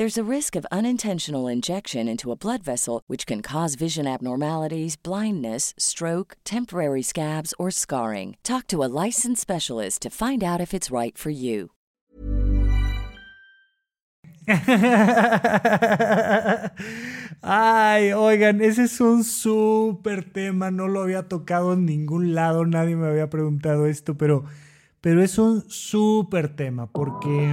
There's a risk of unintentional injection into a blood vessel, which can cause vision abnormalities, blindness, stroke, temporary scabs, or scarring. Talk to a licensed specialist to find out if it's right for you. Ay, oigan, ese es un súper tema, no lo había tocado en ningún lado, nadie me había preguntado esto, pero, pero es un súper tema porque...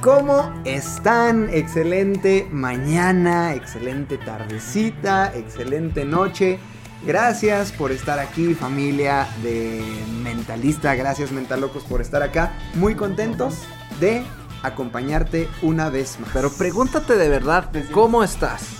¿Cómo están? Excelente mañana, excelente tardecita, excelente noche. Gracias por estar aquí, familia de Mentalista. Gracias, Mentalocos, por estar acá. Muy contentos de acompañarte una vez más. Pero pregúntate de verdad, ¿cómo estás?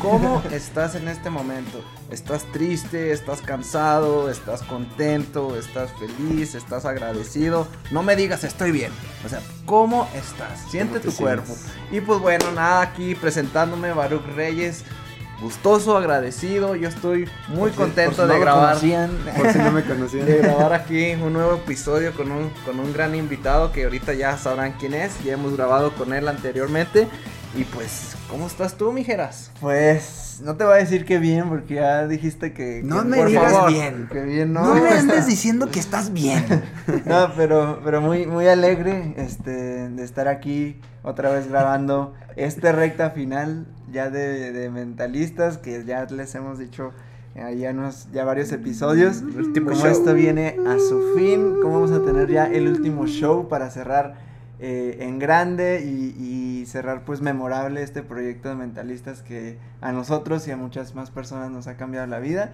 ¿Cómo estás en este momento? ¿Estás triste? ¿Estás cansado? ¿Estás contento? ¿Estás feliz? ¿Estás agradecido? No me digas estoy bien. O sea, ¿cómo estás? Siente te tu cuerpo. Y pues bueno, nada, aquí presentándome Baruch Reyes. Gustoso, agradecido. Yo estoy muy contento de grabar. por si no me conocían. de grabar aquí un nuevo episodio con un, con un gran invitado que ahorita ya sabrán quién es. Ya hemos grabado con él anteriormente. Y pues, ¿cómo estás tú, mijeras? Pues no te voy a decir que bien porque ya dijiste que... No que- me por digas favor, bien. Que bien, no. No me andes diciendo que estás bien. No, pero, pero muy, muy alegre este, de estar aquí otra vez grabando esta recta final ya de, de Mentalistas que ya les hemos dicho eh, ya, unos, ya varios episodios. Último show. esto viene a su fin, cómo vamos a tener ya el último show para cerrar eh, en grande y, y cerrar pues memorable este proyecto de Mentalistas que a nosotros y a muchas más personas nos ha cambiado la vida.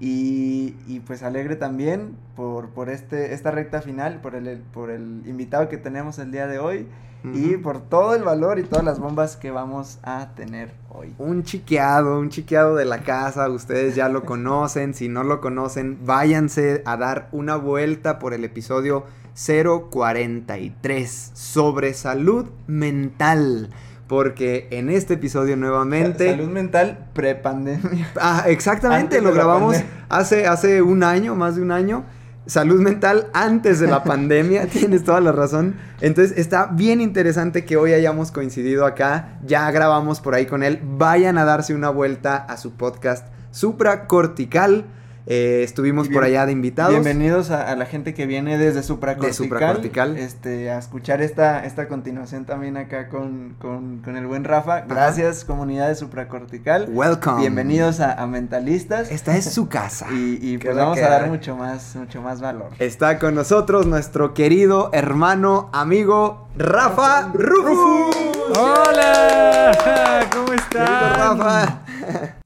Y, y, pues alegre también por, por este, esta recta final, por el, por el invitado que tenemos el día de hoy y por todo el valor y todas las bombas que vamos a tener hoy. Un chiqueado, un chiqueado de la casa, ustedes ya lo conocen, si no lo conocen, váyanse a dar una vuelta por el episodio 043 sobre salud mental, porque en este episodio nuevamente... Salud mental prepandemia. Ah, exactamente, lo grabamos hace, hace un año, más de un año. Salud mental antes de la pandemia, tienes toda la razón. Entonces está bien interesante que hoy hayamos coincidido acá. Ya grabamos por ahí con él. Vayan a darse una vuelta a su podcast Supracortical. Eh, estuvimos por allá de invitados. Bienvenidos a, a la gente que viene desde supracortical, supracortical. Este, a escuchar esta, esta continuación también acá con, con, con el buen Rafa. Gracias, comunidad de supracortical. Welcome. Bienvenidos a, a Mentalistas. Esta es su casa. Y, y pues vamos que a dar mucho más, mucho más valor. Está con nosotros nuestro querido hermano, amigo Rafa Rufus. ¡Hola! ¿Cómo están? Rafa.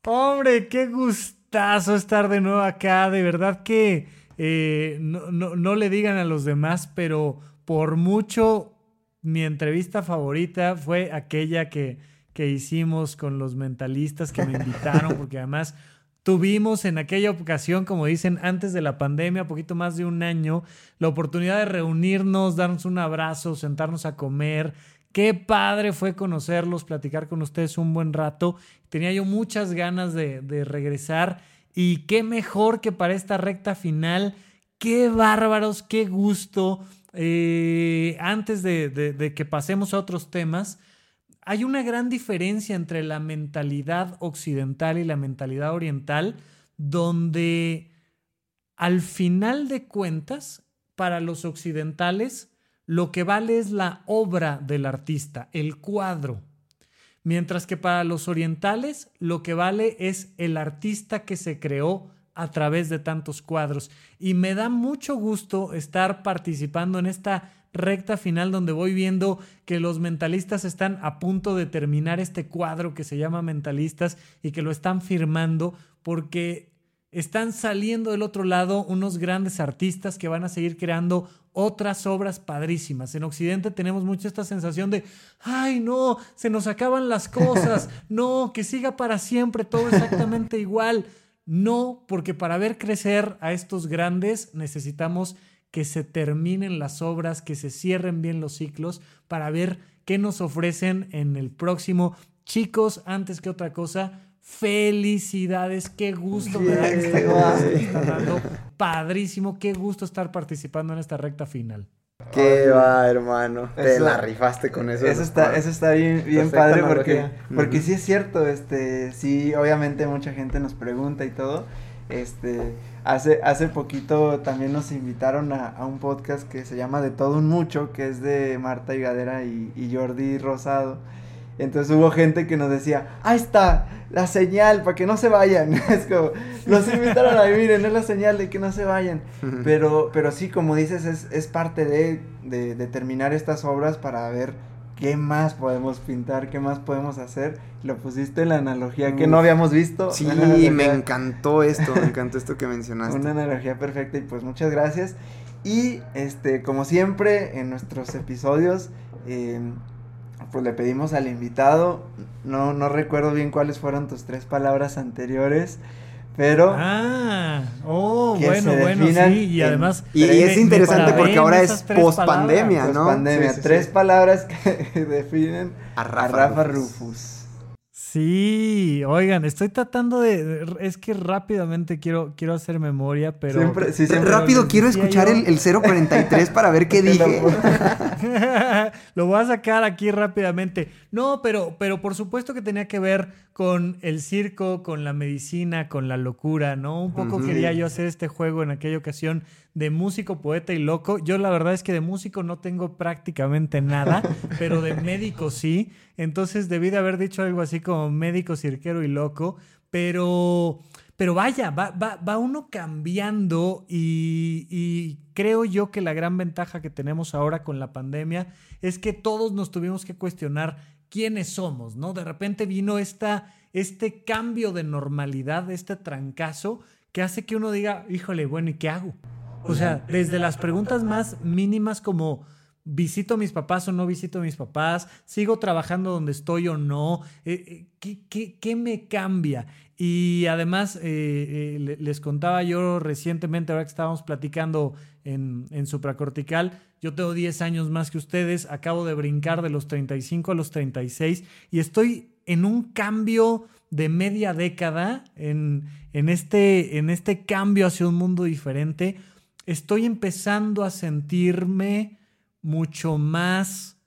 Hombre, qué gustazo gustazo estar de nuevo acá. De verdad que eh, no, no, le digan a los demás, pero por mucho mi entrevista favorita fue aquella que, que hicimos con los mentalistas que me invitaron, porque además tuvimos en aquella ocasión, como dicen, antes de la pandemia, poquito más de un año, la oportunidad de reunirnos, darnos un abrazo, sentarnos a comer. Qué padre fue conocerlos, platicar con ustedes un buen rato. Tenía yo muchas ganas de, regresar y qué mejor que para esta recta final. Qué bárbaros, qué gusto. Eh, antes de que pasemos a otros temas, hay una gran diferencia entre la mentalidad occidental y la mentalidad oriental, donde al final de cuentas, para los occidentales, lo que vale es la obra del artista, el cuadro. Mientras que para los orientales lo que vale es el artista que se creó a través de tantos cuadros. Y me da mucho gusto estar participando en esta recta final donde voy viendo que los mentalistas están a punto de terminar este cuadro que se llama Mentalistas y que lo están firmando porque están saliendo del otro lado unos grandes artistas que van a seguir creando otras obras padrísimas. En Occidente tenemos mucho esta sensación de, ay no, se nos acaban las cosas, no, que siga para siempre todo exactamente igual. No, porque para ver crecer a estos grandes necesitamos que se terminen las obras, que se cierren bien los ciclos para ver qué nos ofrecen en el próximo. Chicos, antes que otra cosa, felicidades, qué gusto me da que dando padrísimo, qué gusto estar participando en esta recta final. Qué va, hermano. Te la rifaste con eso. Eso está, eso está bien, bien padre porque, porque sí es cierto, este, sí, obviamente mucha gente nos pregunta y todo. Este, hace, hace poquito también nos invitaron a, un podcast que se llama De todo un mucho, que es de Marta Higadera y, y Jordi Rosado. Entonces hubo gente que nos decía, ahí está, la señal, para que no se vayan. es como, los invitaron a miren, es la señal de que no se vayan. pero, pero sí, como dices, es, es parte de, de, de terminar estas obras para ver ¿qué más podemos pintar? ¿Qué más podemos hacer? Lo pusiste en la analogía que no habíamos visto. Sí, me encantó esto, me encantó esto que mencionaste. Una analogía perfecta y pues muchas gracias. Y este, como siempre en nuestros episodios, em, pues le pedimos al invitado, no, no recuerdo bien cuáles fueron tus tres palabras anteriores, pero ah oh bueno bueno sí y además y, es interesante porque ahora es post pandemia no pandemia tres palabras que definen a Rafa, Rufus. Sí, oigan, estoy tratando de. Es que rápidamente quiero, quiero hacer memoria, pero. Siempre, sí, rápido quiero escuchar el, el 043 para ver qué dije. Lo voy a sacar aquí rápidamente. No, pero, pero por supuesto que tenía que ver con el circo, con la medicina, con la locura, ¿no? Un poco quería yo hacer este juego en aquella ocasión de músico, poeta y loco. Yo la verdad es que de músico no tengo prácticamente nada, pero de médico sí. Entonces debí de haber dicho algo así como médico, cirquero y loco. Pero, pero vaya, va, va, uno cambiando y, y creo yo que la gran ventaja que tenemos ahora con la pandemia es que todos nos tuvimos que cuestionar quiénes somos, ¿no? De repente vino esta, este cambio de normalidad, este trancazo que hace que uno diga, híjole, bueno, ¿y qué hago? O sea, desde las preguntas más mínimas como visito a mis papás o no visito a mis papás, sigo trabajando donde estoy o no, eh, eh, ¿qué, me cambia? Y además, eh, les contaba yo recientemente, ahora que estábamos platicando en, en supracortical, yo tengo 10 años más que ustedes, acabo de brincar de los 35 a los 36 y estoy en un cambio de media década, en, en, este, en este cambio hacia un mundo diferente. Estoy empezando a sentirme mucho más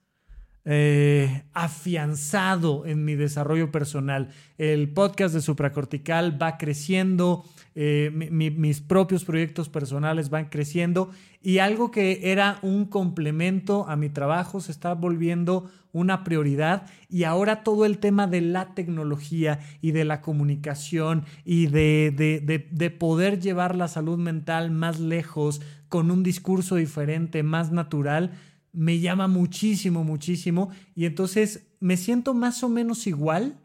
eh, afianzado en mi desarrollo personal. El podcast de Supracortical va creciendo, eh, mis propios proyectos personales van creciendo y algo que era un complemento a mi trabajo se está volviendo una prioridad y ahora todo el tema de la tecnología y de la comunicación y de, de, de poder llevar la salud mental más lejos con un discurso diferente, más natural, me llama muchísimo, muchísimo. Y entonces me siento más o menos igual,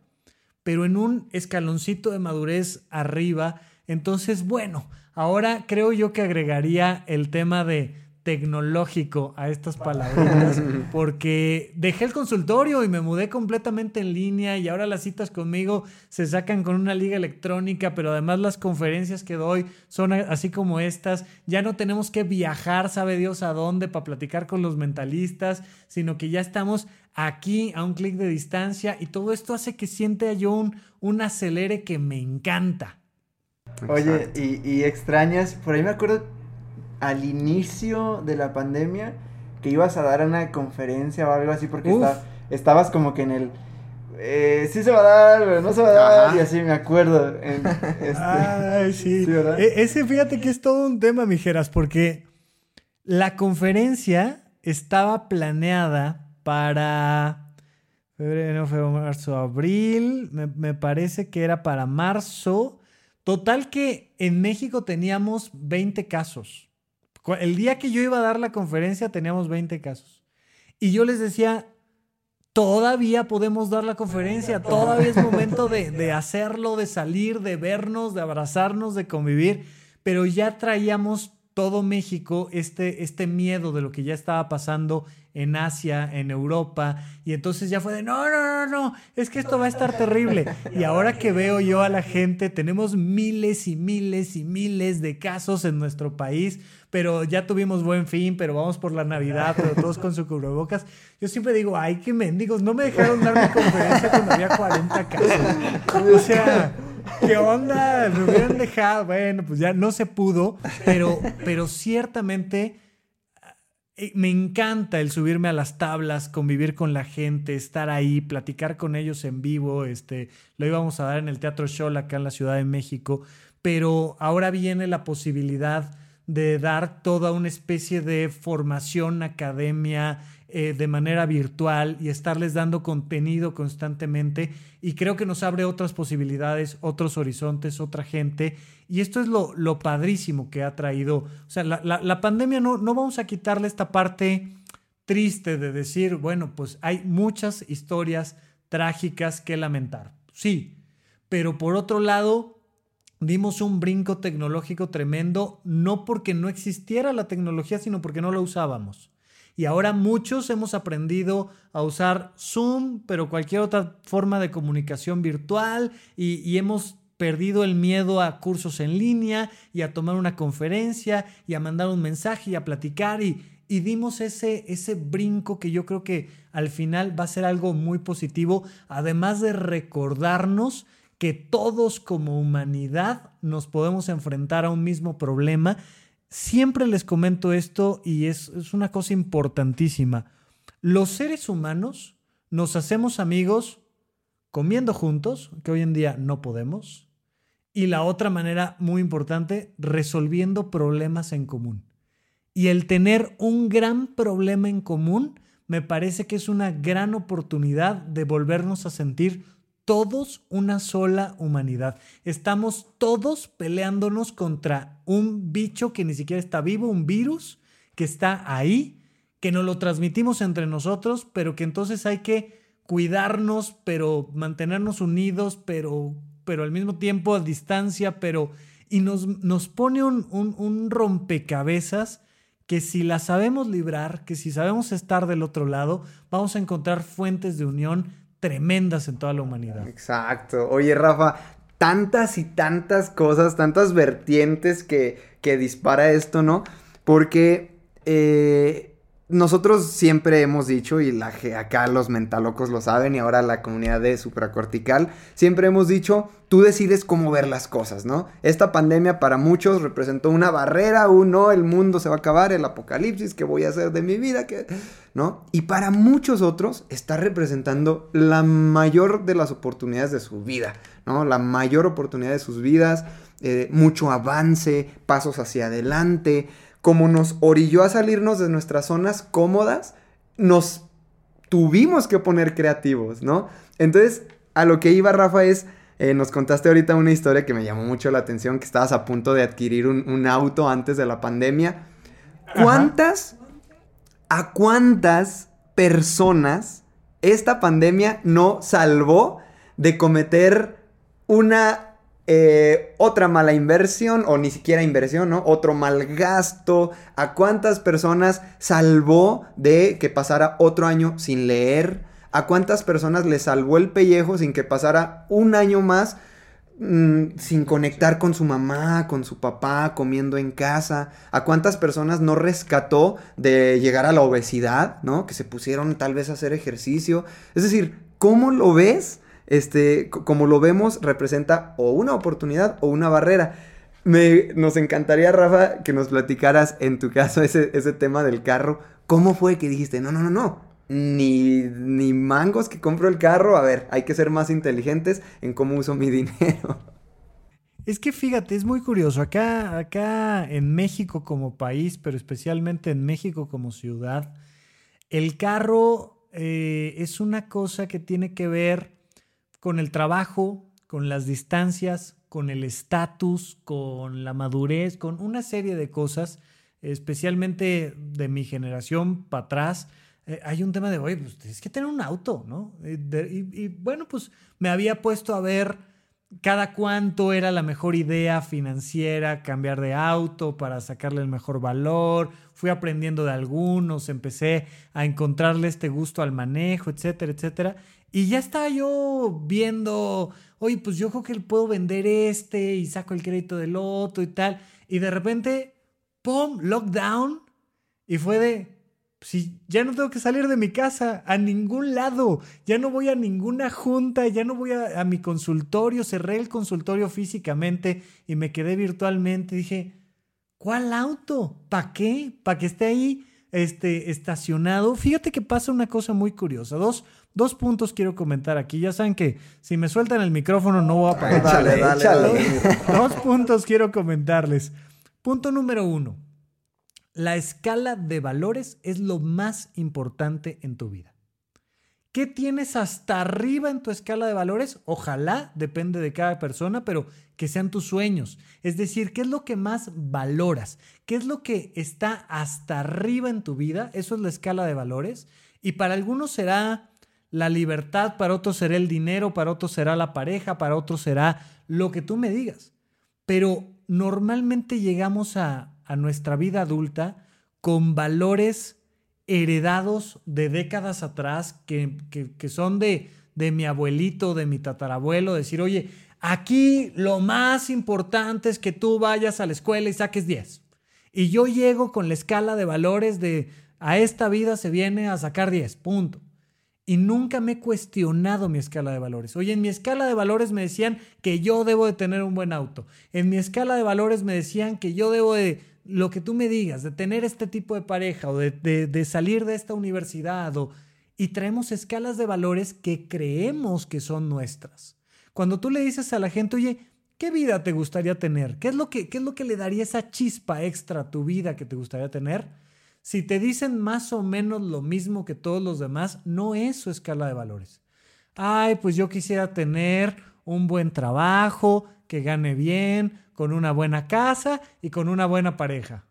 pero en un escaloncito de madurez arriba Entonces, bueno, ahora creo yo que agregaría el tema de tecnológico a estas palabras porque dejé el consultorio y me mudé completamente en línea y ahora las citas conmigo se sacan con una liga electrónica, pero además las conferencias que doy son así como estas. Ya no tenemos que viajar, sabe Dios a dónde, para platicar con los mentalistas, sino que ya estamos aquí a un clic de distancia y todo esto hace que sienta yo un, un acelere que me encanta. Oye, y, y extrañas, por ahí me acuerdo al inicio de la pandemia que ibas a dar una conferencia o algo así porque estabas como que en el... Eh, sí se va a dar, pero no se va a dar, y así me acuerdo. Este, Ay, sí. E, ese, fíjate que es todo un tema, mijeras, porque la conferencia estaba planeada para febrero, febrero, marzo, abril, me, me, parece que era para marzo. Total que en México teníamos 20 casos. El día que yo iba a dar la conferencia teníamos 20 casos. Y yo les decía, todavía podemos dar la conferencia, todavía es momento de, hacerlo, de salir, de vernos, de abrazarnos, de convivir, pero ya traíamos todo México este, este miedo de lo que ya estaba pasando en Asia, en Europa, y entonces ya fue de, no, no, no, no, es que esto va a estar terrible. Y ahora que veo yo a la gente, tenemos miles y miles y miles de casos en nuestro país, pero ya tuvimos buen fin, pero vamos por la Navidad, pero todos con su cubrebocas. Yo siempre digo, ay, qué mendigos, no me dejaron dar mi conferencia cuando había 40 casos. O sea... ¿Qué onda? Me hubieran dejado. Bueno, pues ya no se pudo, pero, pero ciertamente eh, me encanta el subirme a las tablas, convivir con la gente, estar ahí, platicar con ellos en vivo. Este, lo íbamos a dar en el Teatro Show acá en la Ciudad de México, pero ahora viene la posibilidad de dar toda una especie de formación, academia, eh, de manera virtual y estarles dando contenido constantemente. Y creo que nos abre otras posibilidades, otros horizontes, otra gente. Y esto es lo, lo padrísimo que ha traído. O sea, la, la, pandemia no, no vamos a quitarle esta parte triste de decir, bueno, pues hay muchas historias trágicas que lamentar. Sí, pero por otro lado, dimos un brinco tecnológico tremendo, no porque no existiera la tecnología, sino porque no la usábamos. Y ahora muchos hemos aprendido a usar Zoom, pero cualquier otra forma de comunicación virtual y, hemos perdido el miedo a cursos en línea y a tomar una conferencia y a mandar un mensaje y a platicar y, y dimos ese, ese brinco que yo creo que al final va a ser algo muy positivo, además de recordarnos que todos como humanidad nos podemos enfrentar a un mismo problema Siempre les comento esto y es, una cosa importantísima. Los seres humanos nos hacemos amigos comiendo juntos, que hoy en día no podemos, y la otra manera muy importante, resolviendo problemas en común. Y el tener un gran problema en común me parece que es una gran oportunidad de volvernos a sentir todos una sola humanidad. Estamos todos peleándonos contra un bicho que ni siquiera está vivo, un virus que está ahí, que nos lo transmitimos entre nosotros, pero que entonces hay que cuidarnos, pero mantenernos unidos, pero, pero al mismo tiempo a distancia, pero... Y nos, nos pone un, un, un rompecabezas que si la sabemos librar, que si sabemos estar del otro lado, vamos a encontrar fuentes de unión tremendas en toda la humanidad. Exacto. Oye, Rafa, tantas y tantas cosas, tantas vertientes que, que dispara esto, ¿no? Porque eh, nosotros siempre hemos dicho, y la, acá los mentalocos lo saben, y ahora la comunidad de supracortical, siempre hemos dicho, tú decides cómo ver las cosas, ¿no? Esta pandemia para muchos representó una barrera, un no, el mundo se va a acabar, el apocalipsis, ¿qué voy a hacer de mi vida? ¿No? Y para muchos otros está representando la mayor de las oportunidades de su vida, ¿no? La mayor oportunidad de sus vidas, eh, mucho avance, pasos hacia adelante, como nos orilló a salirnos de nuestras zonas cómodas, nos tuvimos que poner creativos, ¿no? Entonces, a lo que iba Rafa es, eh, nos contaste ahorita una historia que me llamó mucho la atención, que estabas a punto de adquirir un, auto antes de la pandemia. ¿Cuántas, a cuántas personas esta pandemia no salvó de cometer una Eh, otra mala inversión, o ni siquiera inversión, ¿no? Otro mal gasto. ¿A cuántas personas salvó de que pasara otro año sin leer? ¿A cuántas personas le salvó el pellejo sin que pasara un año más mm, sin conectar con su mamá, con su papá, comiendo en casa? ¿A cuántas personas no rescató de llegar a la obesidad, ¿no? Que se pusieron tal vez a hacer ejercicio. Es decir, ¿cómo lo ves? Este, como lo vemos, representa o una oportunidad o una barrera. Me, nos encantaría, Rafa, que nos platicaras en tu caso ese, ese tema del carro. ¿Cómo fue que dijiste, no, no, no, no? Ni, ni mangos que compro el carro. A ver, hay que ser más inteligentes en cómo uso mi dinero. Es que fíjate, es muy curioso. Acá, acá en México como país, pero especialmente en México como ciudad, el carro eh, es una cosa que tiene que ver con el trabajo, con las distancias, con el estatus, con la madurez, con una serie de cosas, especialmente de mi generación para atrás. Eh, hay un tema de, oye, pues tienes que tener un auto, ¿no? Eh, y, bueno, pues me había puesto a ver cada cuánto era la mejor idea financiera cambiar de auto para sacarle el mejor valor. Fui aprendiendo de algunos, empecé a encontrarle este gusto al manejo, etcétera, etcétera. Y ya estaba yo viendo, oye, pues yo creo que puedo vender este y saco el crédito del otro y tal. Y de repente, ¡pum! Lockdown. Y fue de, si ya no tengo que salir de mi casa a ningún lado, ya no voy a ninguna junta, ya no voy a, a mi consultorio, cerré el consultorio físicamente y me quedé virtualmente. Dije, ¿cuál auto? ¿Para qué? ¿Para que esté ahí este, estacionado? Fíjate que pasa una cosa muy curiosa. Dos, Dos puntos quiero comentar aquí. Ya saben que si me sueltan el micrófono no voy a parar. Dale, dale, dale. Dos puntos quiero comentarles. Punto número uno. La escala de valores es lo más importante en tu vida. ¿Qué tienes hasta arriba en tu escala de valores? Ojalá, depende de cada persona, pero que sean tus sueños. Es decir, ¿qué es lo que más valoras? ¿Qué es lo que está hasta arriba en tu vida? Eso es la escala de valores. Y para algunos será la libertad, para otros será el dinero, para otros será la pareja, para otros será lo que tú me digas. Pero normalmente llegamos a, nuestra vida adulta con valores heredados de décadas atrás, que, son de, de mi abuelito, de mi tatarabuelo, decir, oye, aquí lo más importante es que tú vayas a la escuela y saques 10. Y yo llego con la escala de valores de a esta vida se viene a sacar 10, punto y nunca me he cuestionado mi escala de valores. Oye, en mi escala de valores me decían que yo debo de tener un buen auto. En mi escala de valores me decían que yo debo de, lo que tú me digas, de tener este tipo de pareja o de, salir de esta universidad. O, y traemos escalas de valores que creemos que son nuestras. Cuando tú le dices a la gente, oye, ¿qué vida te gustaría tener? ¿Qué es lo que, qué es lo que le daría esa chispa extra a tu vida que te gustaría tener? Si te dicen más o menos lo mismo que todos los demás, no es su escala de valores. Ay, pues yo quisiera tener un buen trabajo, que gane bien, con una buena casa y con una buena pareja.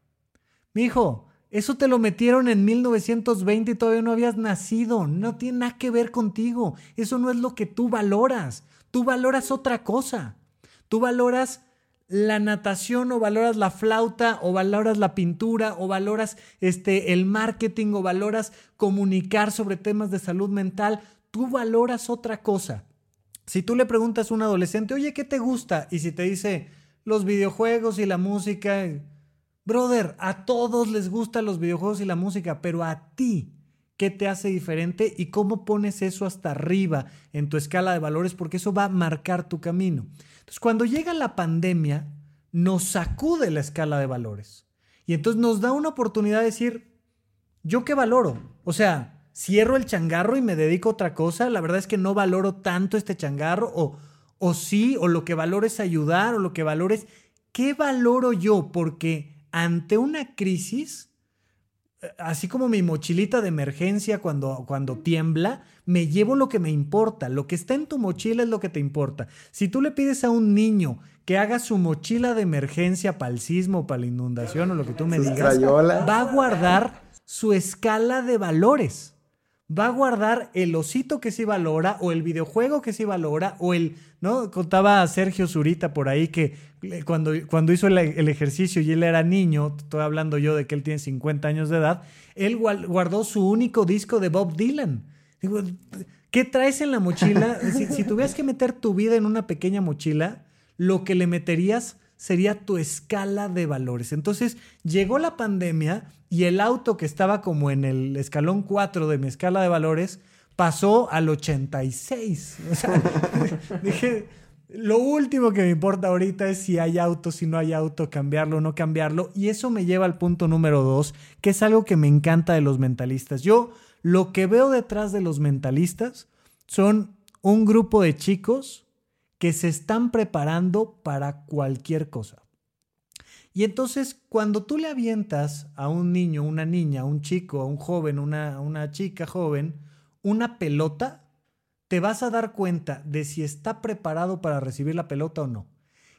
Mijo, eso te lo metieron en 1920 y todavía no habías nacido. No tiene nada que ver contigo. Eso no es lo que tú valoras. Tú valoras otra cosa. Tú valoras la natación o valoras la flauta o valoras la pintura o valoras este el marketing o valoras comunicar sobre temas de salud mental, tú valoras otra cosa. Si tú le preguntas a un adolescente, "Oye, ¿qué te gusta?" y si te dice los videojuegos y la música, brother, a todos les gustan los videojuegos y la música, pero a ti ¿Qué te hace diferente y cómo pones eso hasta arriba en tu escala de valores? Porque eso va a marcar tu camino. Entonces, cuando llega la pandemia, nos sacude la escala de valores. Y entonces nos da una oportunidad de decir, ¿yo qué valoro? O sea, cierro el changarro y me dedico a otra cosa. La verdad es que no valoro tanto este changarro. O, o sí, o lo que valoro es ayudar, o lo que valoro es, ¿qué valoro yo? Porque ante una crisis, así como mi mochilita de emergencia cuando, cuando tiembla, me llevo lo que me importa. Lo que está en tu mochila es lo que te importa. Si tú le pides a un niño que haga su mochila de emergencia para el sismo, para la inundación o lo que tú me digas, va a guardar su escala de valores. Va a guardar el osito que sí valora o el videojuego que sí valora o el ¿no? Contaba Sergio Zurita por ahí que cuando, cuando hizo el, el, ejercicio y él era niño, estoy hablando yo de que él tiene 50 años de edad, él guardó su único disco de Bob Dylan. Digo, ¿qué traes en la mochila? Si, si tuvieras que meter tu vida en una pequeña mochila, lo que le meterías sería tu escala de valores. Entonces llegó la pandemia y el auto que estaba como en el escalón 4 de mi escala de valores pasó al 86. O sea, dije, lo último que me importa ahorita es si hay auto, si no hay auto, cambiarlo o no cambiarlo. Y eso me lleva al punto número dos, que es algo que me encanta de los mentalistas. Yo lo que veo detrás de los mentalistas son un grupo de chicos que se están preparando para cualquier cosa. Y entonces, cuando tú le avientas a un niño, una niña, un chico, a un joven, una, una chica joven, una pelota, te vas a dar cuenta de si está preparado para recibir la pelota o no.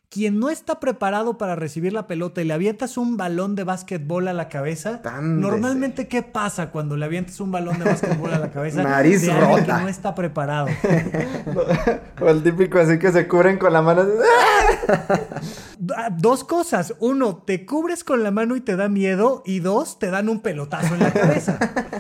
Quien no está preparado para recibir la pelota y le avientas un balón de básquetbol a la cabeza, normalmente ¿qué pasa cuando le avientas un balón de básquetbol a la cabeza? Nariz de rota. que no está preparado. o el típico así que se cubren con la mano. Ah, dos cosas. Uno, te cubres con la mano y te da miedo. Y dos, te dan un pelotazo en la cabeza.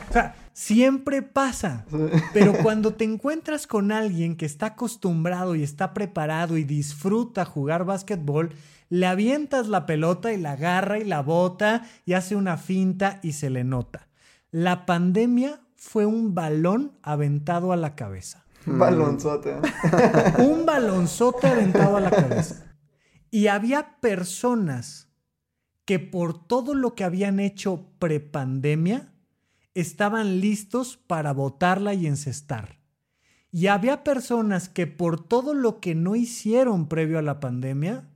O sea, siempre pasa. Pero cuando te encuentras con alguien que está acostumbrado y está preparado y disfruta jugar básquetbol, le avientas la pelota y la agarra y la bota y hace una finta y se le nota. La pandemia fue un balón aventado a la cabeza. Un balonzote. un balonzote aventado a la cabeza. Y había personas que por todo lo que habían hecho prepandemia estaban listos para botarla y encestar. Y había personas que por todo lo que no hicieron previo a la pandemia,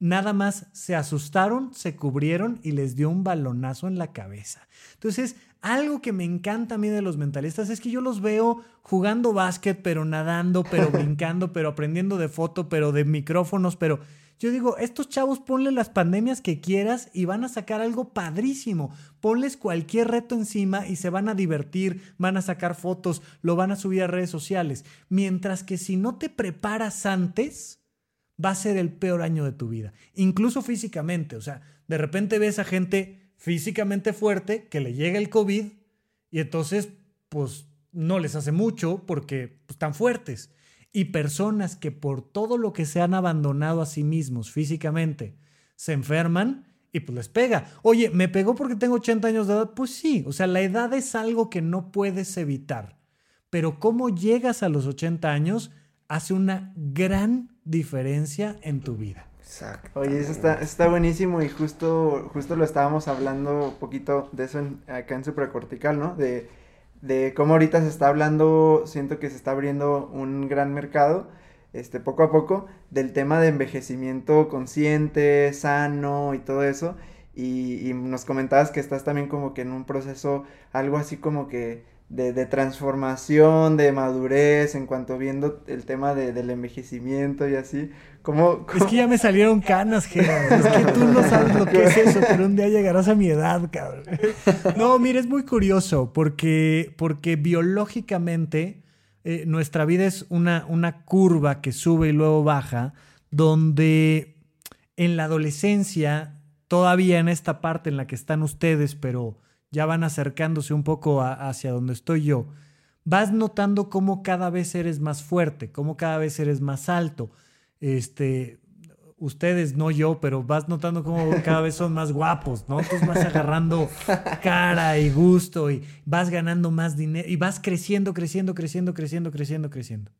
nada más se asustaron, se cubrieron y les dio un balonazo en la cabeza. Entonces, algo que me encanta a mí de los mentalistas es que yo los veo jugando básquet, pero nadando, pero brincando, pero aprendiendo de foto, pero de micrófonos, pero yo digo, estos chavos ponle las pandemias que quieras y van a sacar algo padrísimo. Ponles cualquier reto encima y se van a divertir, van a sacar fotos, lo van a subir a redes sociales. Mientras que si no te preparas antes, va a ser el peor año de tu vida. Incluso físicamente. O sea, de repente ves a gente físicamente fuerte que le llega el COVID y entonces, pues, no les hace mucho porque pues, están fuertes y personas que por todo lo que se han abandonado a sí mismos físicamente se enferman y pues les pega. Oye, ¿me pegó porque tengo 80 años de edad? Pues sí, o sea, la edad es algo que no puedes evitar. Pero cómo llegas a los 80 años hace una gran diferencia en tu vida. Exacto. Oye, eso está, está buenísimo y justo, justo lo estábamos hablando un poquito de eso acá en Supracortical, ¿no? De de cómo ahorita se está hablando, siento que se está abriendo un gran mercado, este, poco a poco, del tema de envejecimiento consciente, sano y todo eso. Y, y nos comentabas que estás también como que en un proceso, algo así como que de, de, transformación, de madurez, en cuanto viendo el tema de, del envejecimiento y así. ¿Cómo, Es que ya me salieron canas, Gerard. Es que tú no sabes lo que es eso, pero un día llegarás a mi edad, cabrón. No, mire, es muy curioso porque, porque biológicamente eh, nuestra vida es una, una curva que sube y luego baja, donde en la adolescencia, todavía en esta parte en la que están ustedes, pero ya van acercándose un poco hacia donde estoy yo, vas notando cómo cada vez eres más fuerte, cómo cada vez eres más alto. Este, ustedes, no yo, pero vas notando cómo cada vez son más guapos, ¿no? Entonces vas agarrando cara y gusto y vas ganando más dinero y vas creciendo, creciendo, creciendo, creciendo, creciendo, creciendo.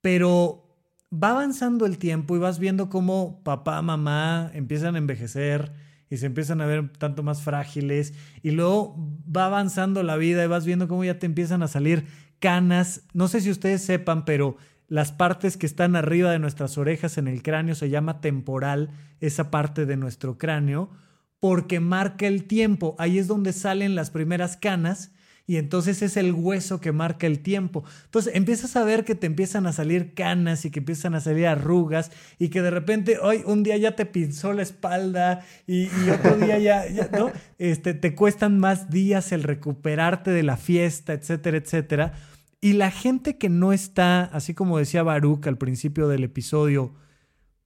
Pero va avanzando el tiempo y vas viendo cómo papá, mamá empiezan a envejecer y se empiezan a ver tanto más frágiles y luego va avanzando la vida y vas viendo cómo ya te empiezan a salir canas. No sé si ustedes sepan, pero las partes que están arriba de nuestras orejas en el cráneo se llama temporal, esa parte de nuestro cráneo, porque marca el tiempo. Ahí es donde salen las primeras canas y entonces es el hueso que marca el tiempo. Entonces empiezas a ver que te empiezan a salir canas y que empiezan a salir arrugas y que de repente hoy un día ya te pinzó la espalda y, otro día ya, ya, ¿no? Este, te cuestan más días el recuperarte de la fiesta, etcétera, etcétera. Y la gente que no está, así como decía Baruch al principio del episodio,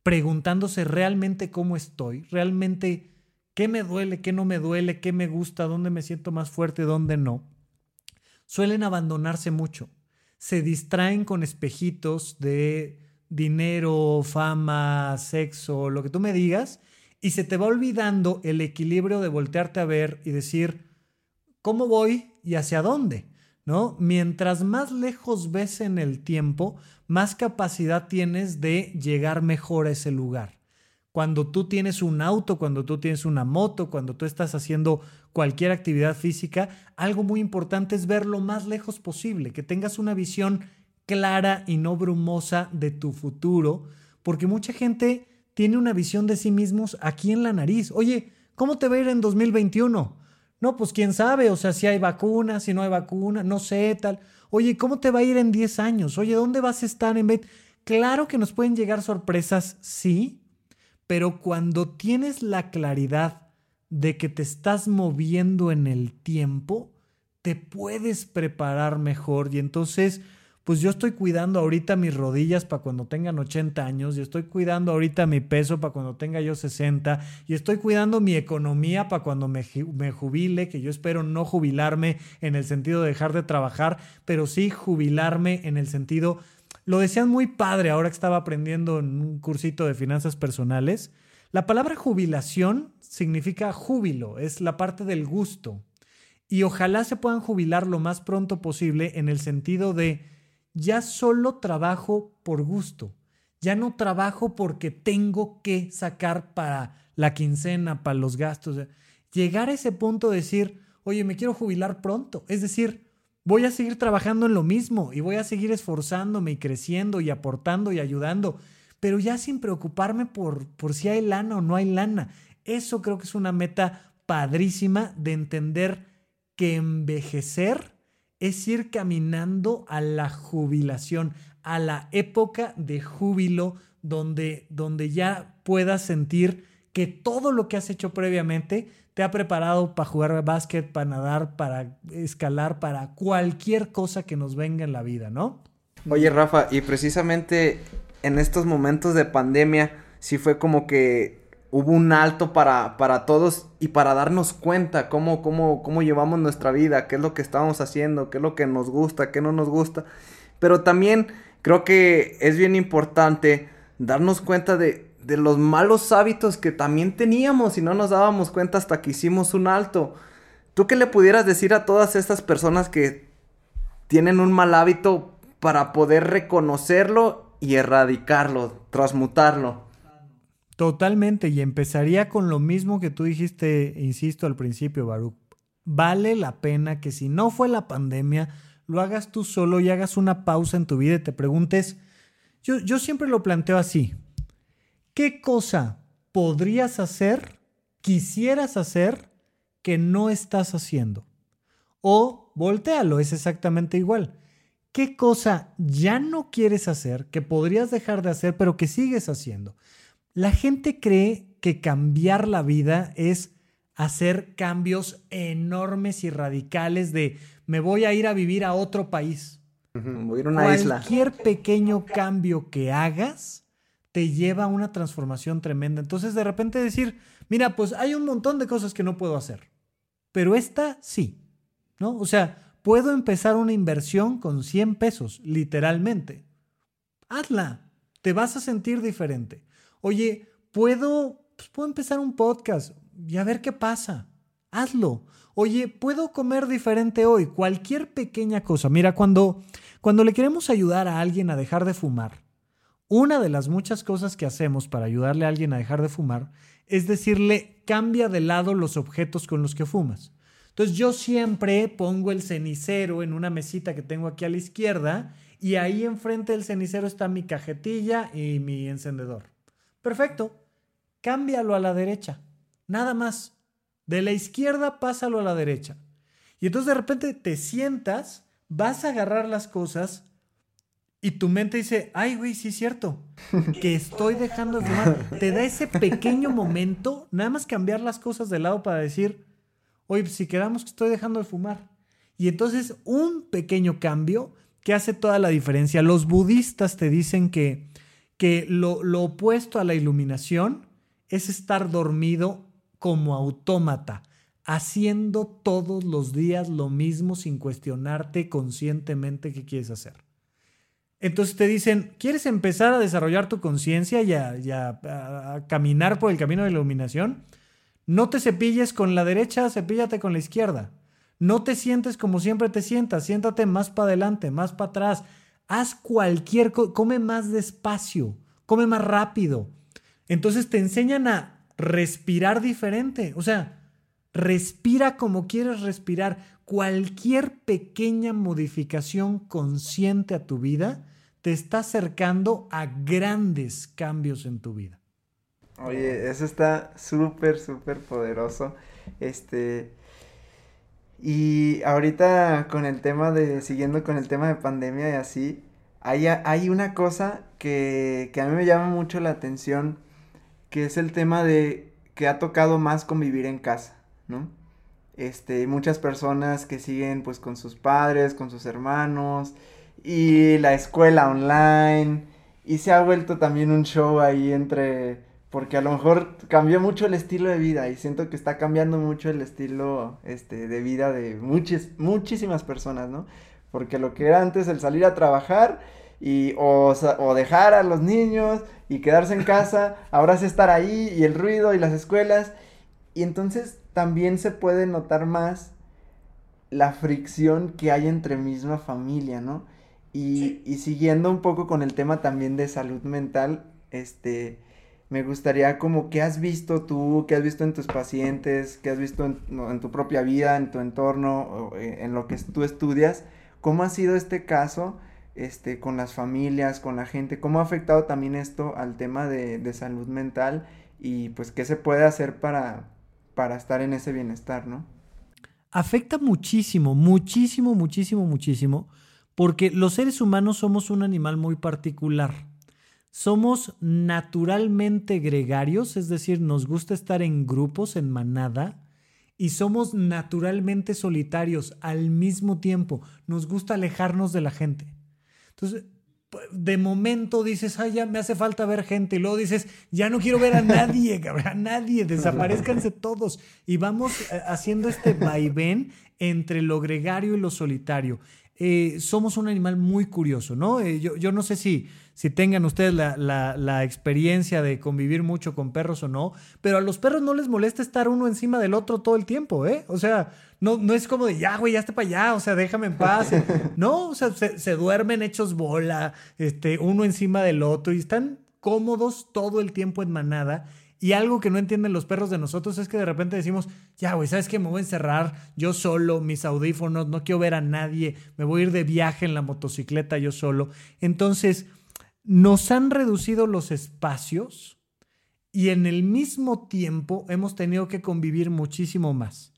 preguntándose realmente cómo estoy, realmente qué me duele, qué no me duele, qué me gusta, dónde me siento más fuerte, dónde no, suelen abandonarse mucho. Se distraen con espejitos de dinero, fama, sexo, lo que tú me digas, y se te va olvidando el equilibrio de voltearte a ver y decir, ¿cómo voy y hacia dónde? ¿No? Mientras más lejos ves en el tiempo, más capacidad tienes de llegar mejor a ese lugar. Cuando tú tienes un auto, cuando tú tienes una moto, cuando tú estás haciendo cualquier actividad física, algo muy importante es ver lo más lejos posible, que tengas una visión clara y no brumosa de tu futuro, porque mucha gente tiene una visión de sí mismos aquí en la nariz. Oye, ¿cómo te va a ir en 2021? No, pues quién sabe, o sea, si hay vacuna, si no hay vacuna, no sé, tal. Oye, ¿cómo te va a ir en 10 años? Oye, ¿dónde vas a estar en vez? Claro que nos pueden llegar sorpresas, sí, pero cuando tienes la claridad de que te estás moviendo en el tiempo, te puedes preparar mejor y entonces pues yo estoy cuidando ahorita mis rodillas para cuando tengan 80 años, y estoy cuidando ahorita mi peso para cuando tenga yo 60, y estoy cuidando mi economía para cuando me, me, jubile, que yo espero no jubilarme en el sentido de dejar de trabajar, pero sí jubilarme en el sentido, lo decían muy padre ahora que estaba aprendiendo en un cursito de finanzas personales, la palabra jubilación significa júbilo, es la parte del gusto. Y ojalá se puedan jubilar lo más pronto posible en el sentido de ya solo trabajo por gusto. Ya no trabajo porque tengo que sacar para la quincena, para los gastos. Llegar a ese punto de decir, oye, me quiero jubilar pronto. Es decir, voy a seguir trabajando en lo mismo y voy a seguir esforzándome y creciendo y aportando y ayudando, pero ya sin preocuparme por, por si hay lana o no hay lana. Eso creo que es una meta padrísima de entender que envejecer es ir caminando a la jubilación, a la época de júbilo donde, donde ya puedas sentir que todo lo que has hecho previamente te ha preparado para jugar básquet, para nadar, para escalar, para cualquier cosa que nos venga en la vida, ¿no? Oye, Rafa, y precisamente en estos momentos de pandemia, sí fue como que hubo un alto para, para todos y para darnos cuenta cómo, cómo, cómo llevamos nuestra vida, qué es lo que estamos haciendo, qué es lo que nos gusta, qué no nos gusta. Pero también creo que es bien importante darnos cuenta de, de los malos hábitos que también teníamos y no nos dábamos cuenta hasta que hicimos un alto. ¿Tú qué le pudieras decir a todas estas personas que tienen un mal hábito para poder reconocerlo y erradicarlo, transmutarlo? Totalmente, y empezaría con lo mismo que tú dijiste, insisto, al principio, Baruch. Vale la pena que si no fue la pandemia, lo hagas tú solo y hagas una pausa en tu vida y te preguntes, yo, yo siempre lo planteo así, ¿qué cosa podrías hacer, quisieras hacer, que no estás haciendo? O voltealo, es exactamente igual. ¿Qué cosa ya no quieres hacer, que podrías dejar de hacer, pero que sigues haciendo? La gente cree que cambiar la vida es hacer cambios enormes y radicales de me voy a ir a vivir a otro país. Voy a ir a una isla. Cualquier pequeño cambio que hagas te lleva a una transformación tremenda. Entonces de repente decir, mira, pues hay un montón de cosas que no puedo hacer, pero esta sí, ¿no? O sea, puedo empezar una inversión con 100 pesos, literalmente. Hazla, te vas a sentir diferente oye, puedo, pues, puedo empezar un podcast y a ver qué pasa. Hazlo. Oye, puedo comer diferente hoy. Cualquier pequeña cosa. Mira, cuando, cuando le queremos ayudar a alguien a dejar de fumar, una de las muchas cosas que hacemos para ayudarle a alguien a dejar de fumar es decirle, cambia de lado los objetos con los que fumas. Entonces yo siempre pongo el cenicero en una mesita que tengo aquí a la izquierda y ahí enfrente del cenicero está mi cajetilla y mi encendedor. Perfecto. Cámbialo a la derecha. Nada más. De la izquierda, pásalo a la derecha. Y entonces de repente te sientas, vas a agarrar las cosas y tu mente dice, ay, güey, sí es cierto, que estoy dejando de fumar. Te da ese pequeño momento, nada más cambiar las cosas de lado para decir, oye, pues si quedamos que estoy dejando de fumar. Y entonces un pequeño cambio que hace toda la diferencia. Los budistas te dicen que, que lo, lo opuesto a la iluminación es estar dormido como autómata, haciendo todos los días lo mismo sin cuestionarte conscientemente qué quieres hacer. Entonces te dicen, ¿quieres empezar a desarrollar tu conciencia y, a, caminar por el camino de la iluminación? No te cepilles con la derecha, cepíllate con la izquierda. No te sientes como siempre te sientas, siéntate más para adelante, más para atrás. Haz cualquier cosa, come más despacio, come más rápido. Entonces te enseñan a respirar diferente. O sea, respira como quieres respirar. Cualquier pequeña modificación consciente a tu vida te está acercando a grandes cambios en tu vida. Oye, eso está súper, súper poderoso. Este. Y ahorita con el tema de, siguiendo con el tema de pandemia y así, hay, hay una cosa que, que a mí me llama mucho la atención, que es el tema de que ha tocado más convivir en casa, ¿no? Este, muchas personas que siguen pues con sus padres, con sus hermanos, y la escuela online, y se ha vuelto también un show ahí entre porque a lo mejor cambió mucho el estilo de vida y siento que está cambiando mucho el estilo este, de vida de muchas, muchísimas personas, ¿no? Porque lo que era antes el salir a trabajar y o, o, dejar a los niños y quedarse en casa, ahora es estar ahí y el ruido y las escuelas y entonces también se puede notar más la fricción que hay entre misma familia, ¿no? Y, y siguiendo un poco con el tema también de salud mental, este, me gustaría como qué has visto tú, qué has visto en tus pacientes, qué has visto en, tu propia vida, en tu entorno, eh, en lo que tú estudias, cómo ha sido este caso este, con las familias, con la gente, cómo ha afectado también esto al tema de, salud mental y pues qué se puede hacer para, para estar en ese bienestar, ¿no? Afecta muchísimo, muchísimo, muchísimo, muchísimo, porque los seres humanos somos un animal muy particular somos naturalmente gregarios, es decir, nos gusta estar en grupos, en manada, y somos naturalmente solitarios al mismo tiempo. Nos gusta alejarnos de la gente. Entonces, de momento dices, ay, ya me hace falta ver gente. Y luego dices, ya no quiero ver a nadie, a nadie, desaparezcanse todos. Y vamos eh, haciendo este vaivén entre lo gregario y lo solitario. Eh, somos un animal muy curioso, ¿no? Eh, yo, no sé si, si tengan ustedes la, experiencia de convivir mucho con perros o no, pero a los perros no les molesta estar uno encima del otro todo el tiempo, ¿eh? O sea, no, no es como de, ya, güey, ya esté para allá, o sea, déjame en paz. no, o sea, se, duermen hechos bola, este, uno encima del otro y están cómodos todo el tiempo en manada y algo que no entienden los perros de nosotros es que de repente decimos, ya, güey, ¿sabes qué? Me voy a encerrar yo solo, mis audífonos, no quiero ver a nadie, me voy a ir de viaje en la motocicleta yo solo. Entonces, nos han reducido los espacios y en el mismo tiempo hemos tenido que convivir muchísimo más.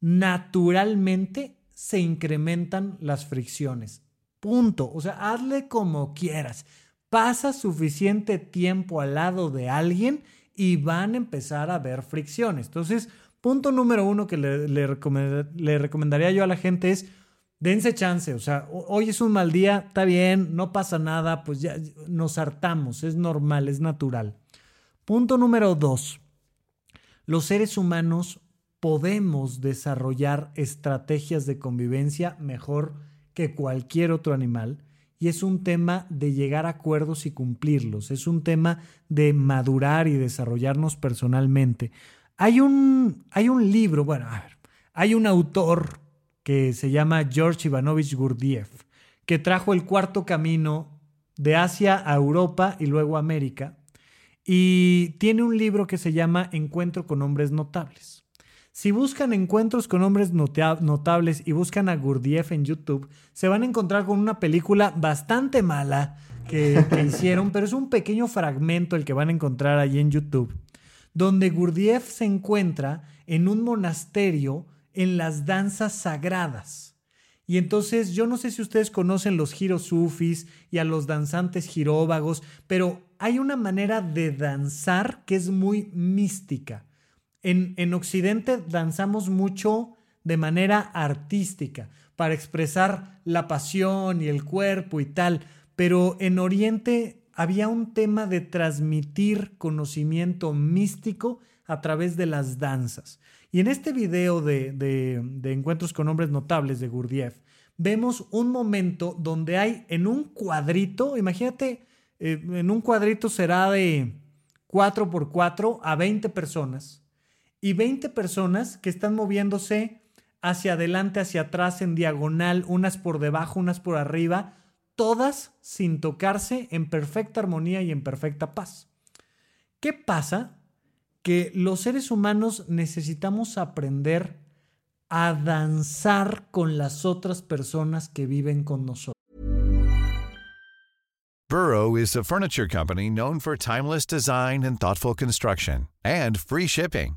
Naturalmente se incrementan las fricciones. Punto. O sea, hazle como quieras. Pasa suficiente tiempo al lado de alguien y van a empezar a haber fricciones. Entonces, punto número uno que le, recomendaría yo a la gente es, dense chance, o sea, hoy es un mal día, está bien, no pasa nada, pues ya nos hartamos, es normal, es natural. Punto número dos, los seres humanos podemos desarrollar estrategias de convivencia mejor que cualquier otro animal y es un tema de llegar a acuerdos y cumplirlos, es un tema de madurar y desarrollarnos personalmente. Hay un, hay un libro, bueno, a ver, hay un autor que se llama George Ivanovich Gurdjieff, que trajo el cuarto camino de Asia a Europa y luego a América, y tiene un libro que se llama Encuentro con hombres notables. Si buscan encuentros con hombres notables y buscan a Gurdjieff en YouTube, se van a encontrar con una película bastante mala que, hicieron, pero es un pequeño fragmento el que van a encontrar allí en YouTube, donde Gurdjieff se encuentra en un monasterio en las danzas sagradas. Y entonces yo no sé si ustedes conocen los giros sufis y a los danzantes giróvagos, pero hay una manera de danzar que es muy mística. En, Occidente danzamos mucho de manera artística, para expresar la pasión y el cuerpo y tal, pero en Oriente había un tema de transmitir conocimiento místico a través de las danzas. Y en este video de, Encuentros con Hombres Notables de Gurdjieff, vemos un momento donde hay en un cuadrito, imagínate, eh, en un cuadrito será de 4 por 4 a 20 personas, y 20 personas que están moviéndose hacia adelante, hacia atrás, en diagonal, unas por debajo, unas por arriba, todas sin tocarse, en perfecta armonía y en perfecta paz. ¿Qué pasa que los seres humanos necesitamos aprender a danzar con las otras personas que viven con nosotros. Burrow is a furniture company known for timeless design and thoughtful construction and free shipping,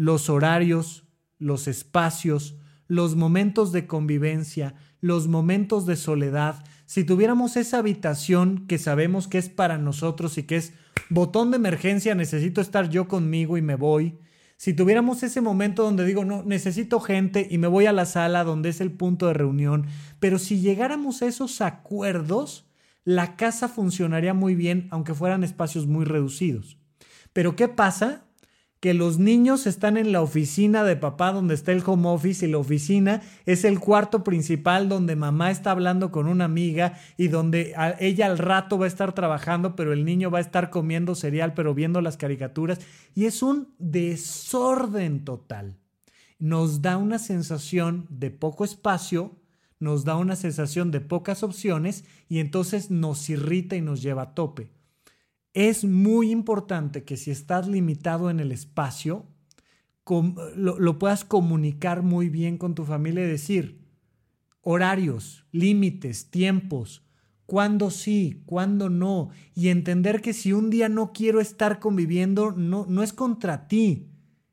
los horarios, los espacios, los momentos de convivencia, los momentos de soledad, si tuviéramos esa habitación que sabemos que es para nosotros y que es botón de emergencia, necesito estar yo conmigo y me voy. Si tuviéramos ese momento donde digo, no, necesito gente y me voy a la sala donde es el punto de reunión, pero si llegáramos a esos acuerdos, la casa funcionaría muy bien, aunque fueran espacios muy reducidos. Pero ¿qué pasa? Que los niños están en la oficina de papá donde está el home office y la oficina es el cuarto principal donde mamá está hablando con una amiga y donde ella al rato va a estar trabajando, pero el niño va a estar comiendo cereal, pero viendo las caricaturas. Y es un desorden total. Nos da una sensación de poco espacio, nos da una sensación de pocas opciones y entonces nos irrita y nos lleva a tope es muy importante que si estás limitado en el espacio, lo, puedas comunicar muy bien con tu familia y decir horarios, límites, tiempos, cuándo sí, cuándo no, y entender que si un día no quiero estar conviviendo, no, no es contra ti,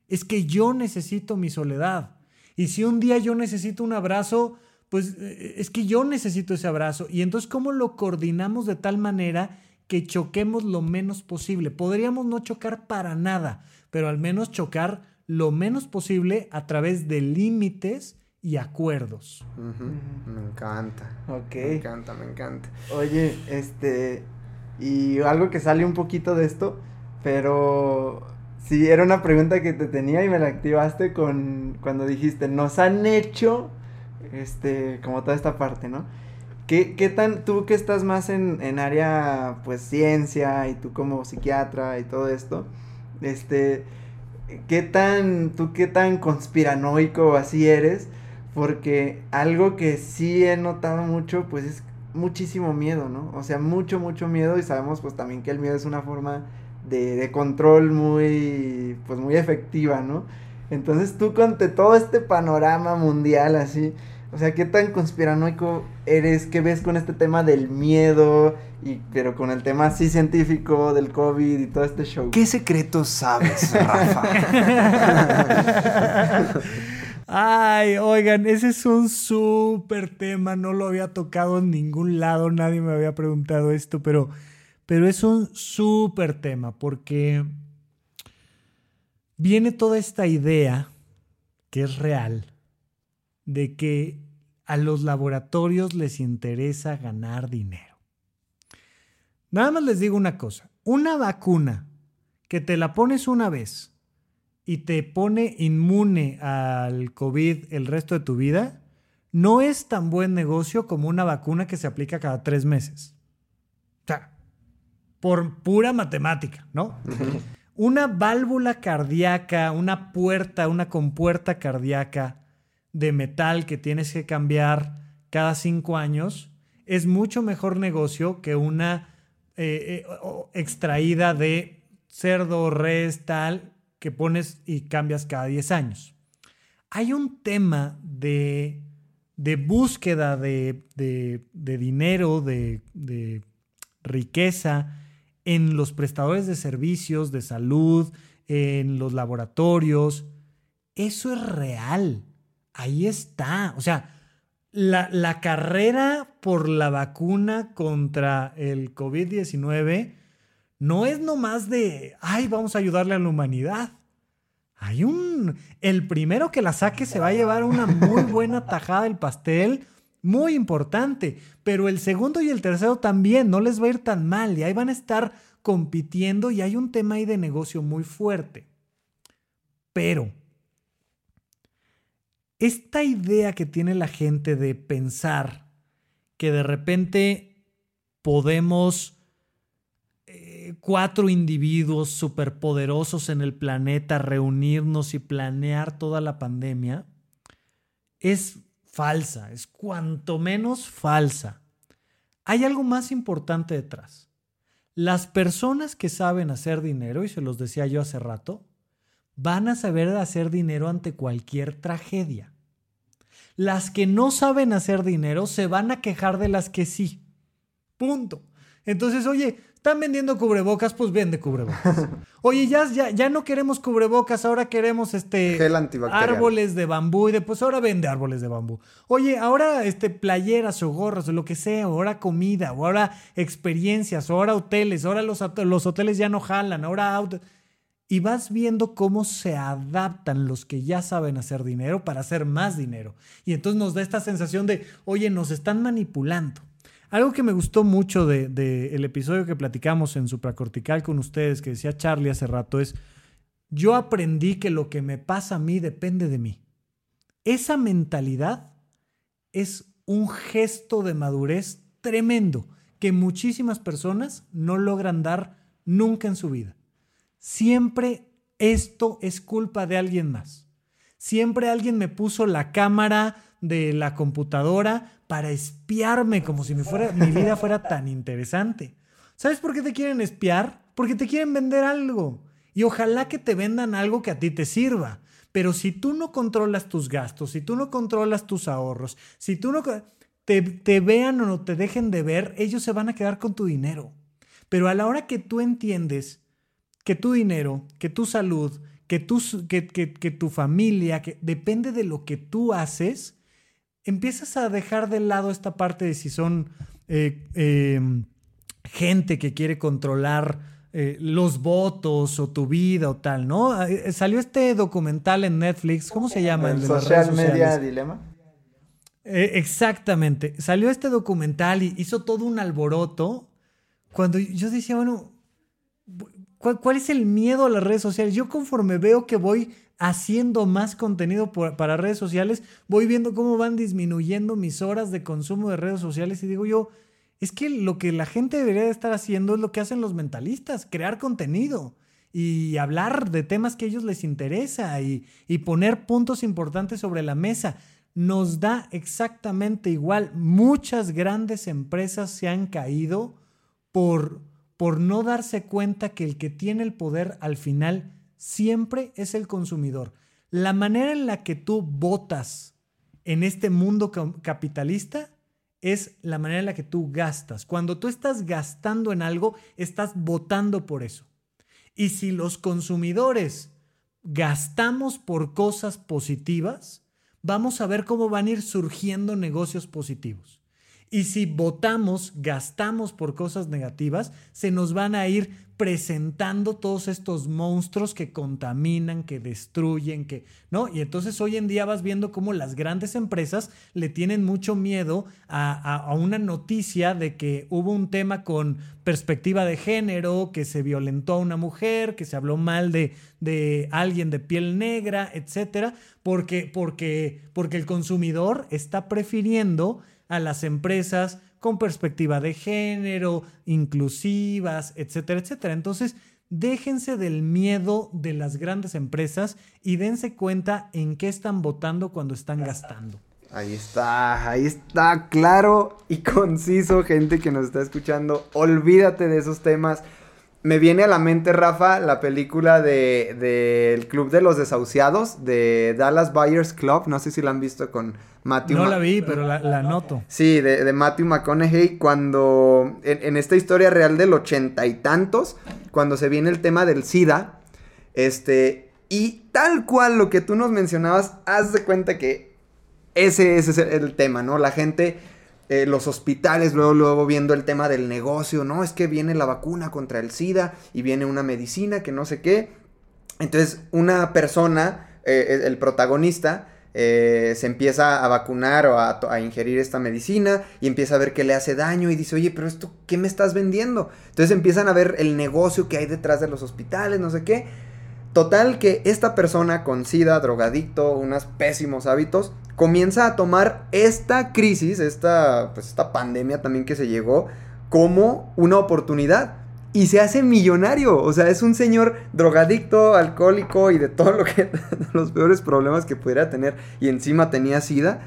es que yo necesito mi soledad. Y si un día yo necesito un abrazo, pues eh, es que yo necesito ese abrazo. Y entonces, ¿cómo lo coordinamos de tal manera que choquemos lo menos posible. Podríamos no chocar para nada, pero al menos chocar lo menos posible a través de límites y acuerdos. Me encanta. Ok. Me encanta, me encanta. Oye, este, y algo que sale un poquito de esto, pero sí, era una pregunta que te tenía y me la activaste con cuando dijiste, nos han hecho, este, como toda esta parte, ¿no? ¿Qué, tan, tú que estás más en, en, área, pues, ciencia y tú como psiquiatra y todo esto, este, qué tan, tú qué tan conspiranoico así eres? Porque algo que sí he notado mucho, pues, es muchísimo miedo, ¿no? O sea, mucho, mucho miedo y sabemos, pues, también que el miedo es una forma de, de control muy, pues, muy efectiva, ¿no? Entonces tú con todo este panorama mundial así, o sea, ¿qué tan conspiranoico eres? ¿Qué ves con este tema del miedo? Y, pero con el tema así científico del COVID y todo este show. ¿Qué secretos sabes, Rafa? Ay, oigan, ese es un súper tema. No lo había tocado en ningún lado. Nadie me había preguntado esto, pero, pero es un súper tema porque viene toda esta idea que es real de que a los laboratorios les interesa ganar dinero. Nada más les digo una cosa, una vacuna que te la pones una vez y te pone inmune al COVID el resto de tu vida, no es tan buen negocio como una vacuna que se aplica cada tres meses. O sea, por pura matemática, ¿no? una válvula cardíaca, una puerta, una compuerta cardíaca de metal que tienes que cambiar cada cinco años es mucho mejor negocio que una eh, eh, extraída de cerdo, res, tal, que pones y cambias cada 10 años. hay un tema de, de búsqueda de, de, dinero, de riqueza en los prestadores de servicios, de salud, en los laboratorios. Eso es real. Ahí está. O sea, la, la carrera por la vacuna contra el COVID-19 no es nomás de, ay, vamos a ayudarle a la humanidad. Hay un... El primero que la saque se va a llevar una muy buena tajada del pastel, muy importante. Pero el segundo y el tercero también, no les va a ir tan mal. Y ahí van a estar compitiendo y hay un tema ahí de negocio muy fuerte. Pero esta idea que tiene la gente de pensar que de repente podemos eh, cuatro individuos superpoderosos en el planeta reunirnos y planear toda la pandemia es falsa, es cuanto menos falsa. Hay algo más importante detrás. Las personas que saben hacer dinero, y se los decía yo hace rato, van a saber hacer dinero ante cualquier tragedia. Las que no saben hacer dinero se van a quejar de las que sí. Punto. Entonces, oye, están vendiendo cubrebocas, pues vende cubrebocas. Oye, ya, ya, ya no queremos cubrebocas, ahora queremos este Gel árboles de bambú y después ahora vende árboles de bambú. Oye, ahora este playeras o gorras o lo que sea, ahora comida, o ahora experiencias, o ahora hoteles, ahora los, los hoteles ya no jalan, ahora auto. Y vas viendo cómo se adaptan los que ya saben hacer dinero para hacer más dinero. Y entonces nos da esta sensación de, oye, nos están manipulando. Algo que me gustó mucho del de, episodio que platicamos en Supracortical con ustedes, que decía Charlie hace rato, es, yo aprendí que lo que me pasa a mí depende de mí. Esa mentalidad es un gesto de madurez tremendo que muchísimas personas no logran dar nunca en su vida. Siempre esto es culpa de alguien más. Siempre alguien me puso la cámara de la computadora para espiarme como si mi, vida fuera tan interesante. ¿Sabes por qué te quieren espiar? Porque te quieren vender algo. Y ojalá que te vendan algo que a ti te sirva. Pero si tú no controlas tus gastos, si tú no controlas tus ahorros, si tú no te, te vean o no te dejen de ver, ellos se van a quedar con tu dinero. Pero a la hora que tú entiendes que tu dinero, que tu salud, que tu, que, que, que tu familia, que depende de lo que tú haces, empiezas a dejar de lado esta parte de si son eh, eh, gente que quiere controlar eh, los votos o tu vida o tal, ¿no? Eh, salió este documental en Netflix, ¿cómo se llama? El de las Social redes Media? Dilema. Eh, exactamente. Salió este documental y hizo todo un alboroto. Cuando yo decía, bueno, ¿cuál, es el miedo a las redes sociales? Yo conforme veo que voy haciendo más contenido para redes sociales, voy viendo cómo van disminuyendo mis horas de consumo de redes sociales y digo yo, es que lo que la gente debería de estar haciendo es lo que hacen los mentalistas, crear contenido y hablar de temas que a ellos les interesa y poner puntos importantes sobre la mesa. Nos da exactamente igual. Muchas grandes empresas se han caído por, por no darse cuenta que el que tiene el poder al final siempre es el consumidor. La manera en la que tú votas en este mundo ca- capitalista es la manera en la que tú gastas. Cuando tú estás gastando en algo, estás votando por eso. Y si los consumidores gastamos por cosas positivas, vamos a ver cómo van a ir surgiendo negocios positivos. Y si votamos, gastamos por cosas negativas, se nos van a ir presentando todos estos monstruos que contaminan, que destruyen, que, ¿no? Y entonces hoy en día vas viendo cómo las grandes empresas le tienen mucho miedo a, a- una noticia de que hubo un tema con perspectiva de género, que se violentó a una mujer, que se habló mal de, de alguien de piel negra, etcétera, porque, porque, porque el consumidor está prefiriendo a las empresas con perspectiva de género, inclusivas, etcétera, etcétera. Entonces, déjense del miedo de las grandes empresas y dense cuenta en qué están votando cuando están gastando. Ahí está, ahí está, claro y conciso, gente que nos está escuchando. Olvídate de esos temas. Me viene a la mente, Rafa, la película de, de El Club de los Desahuciados, de Dallas Buyers Club. No sé si la han visto con Matthew. No Ma- la vi, pero la, la noto. Sí, de, de Matthew McConaughey, cuando en, en esta historia real del ochenta y tantos, cuando se viene el tema del SIDA, este, y tal cual lo que tú nos mencionabas, haz de cuenta que ese, ese es el tema, ¿no? La gente, eh, los hospitales, luego, luego viendo el tema del negocio, ¿no? Es que viene la vacuna contra el SIDA y viene una medicina que no sé qué. Entonces, una persona, eh, el protagonista, eh, se empieza a vacunar o a, a ingerir esta medicina y empieza a ver que le hace daño y dice, oye, pero esto, ¿qué me estás vendiendo? Entonces empiezan a ver el negocio que hay detrás de los hospitales, no sé qué. Total que esta persona con sida, drogadicto, unos pésimos hábitos, comienza a tomar esta crisis, esta, pues, esta pandemia también que se llegó, como una oportunidad. Y se hace millonario. O sea, es un señor drogadicto, alcohólico y de todo lo que. los peores problemas que pudiera tener. Y encima tenía sida.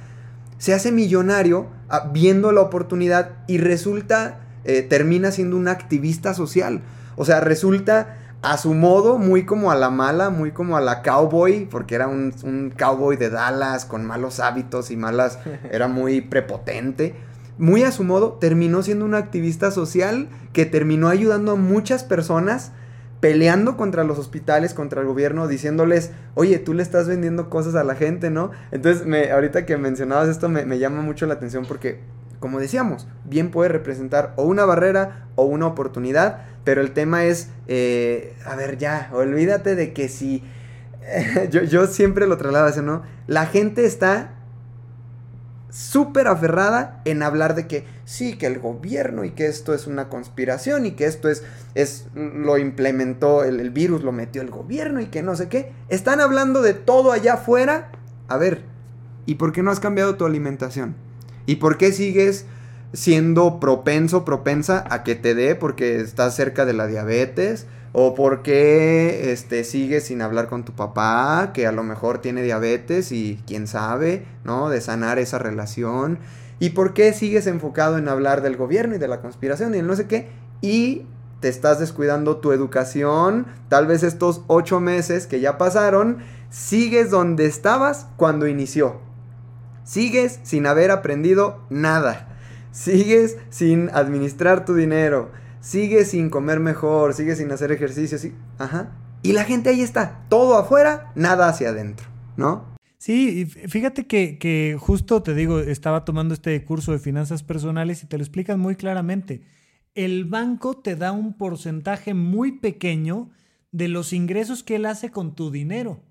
Se hace millonario ah, viendo la oportunidad y resulta. eh, termina siendo un activista social. O sea, resulta a su modo, muy como a la mala, muy como a la cowboy, porque era un, un cowboy de Dallas con malos hábitos y malas. Era muy prepotente muy a su modo, terminó siendo un activista social que terminó ayudando a muchas personas peleando contra los hospitales, contra el gobierno, diciéndoles, oye, tú le estás vendiendo cosas a la gente, ¿no? Entonces, me, ahorita que mencionabas esto, me, me llama mucho la atención porque, como decíamos, bien puede representar o una barrera o una oportunidad, pero el tema es, eh, a ver, ya, olvídate de que si... yo, yo siempre lo traslado así, ¿no? La gente está súper aferrada en hablar de que sí, que el gobierno y que esto es una conspiración y que esto es, es lo implementó, el, el virus lo metió el gobierno y que no sé qué. Están hablando de todo allá afuera. A ver, ¿y por qué no has cambiado tu alimentación? ¿Y por qué sigues siendo propenso, propensa a que te dé porque estás cerca de la diabetes? ¿O por qué este, sigues sin hablar con tu papá, que a lo mejor tiene diabetes y quién sabe, ¿no? De sanar esa relación. ¿Y por qué sigues enfocado en hablar del gobierno y de la conspiración y el no sé qué? Y te estás descuidando tu educación, tal vez estos ocho meses que ya pasaron, sigues donde estabas cuando inició. Sigues sin haber aprendido nada. Sigues sin administrar tu dinero. Sigues sin comer mejor. Sigues sin hacer ejercicio. sí- Ajá. Y la gente ahí está. Todo afuera, nada hacia adentro. ¿No? Sí, fíjate que, que justo te digo, estaba tomando este curso de finanzas personales y te lo explican muy claramente. El banco te da un porcentaje muy pequeño de los ingresos que él hace con tu dinero.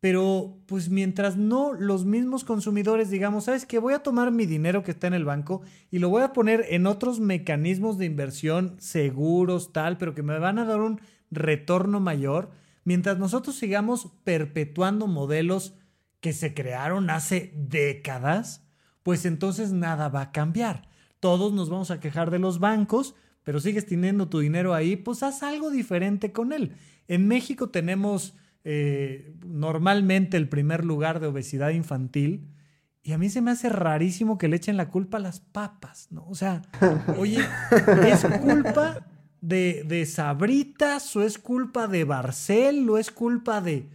Pero pues mientras no los mismos consumidores digamos, ¿sabes qué? Voy a tomar mi dinero que está en el banco y lo voy a poner en otros mecanismos de inversión seguros, tal, pero que me van a dar un retorno mayor. Mientras nosotros sigamos perpetuando modelos que se crearon hace décadas, pues entonces nada va a cambiar. Todos nos vamos a quejar de los bancos, pero sigues teniendo tu dinero ahí, pues haz algo diferente con él. En México tenemos eh, normalmente el primer lugar de obesidad infantil. Y a mí se me hace rarísimo que le echen la culpa a las papas, ¿no? O sea, oye, ¿es culpa de, de Sabritas o es culpa de Barcel o es culpa de...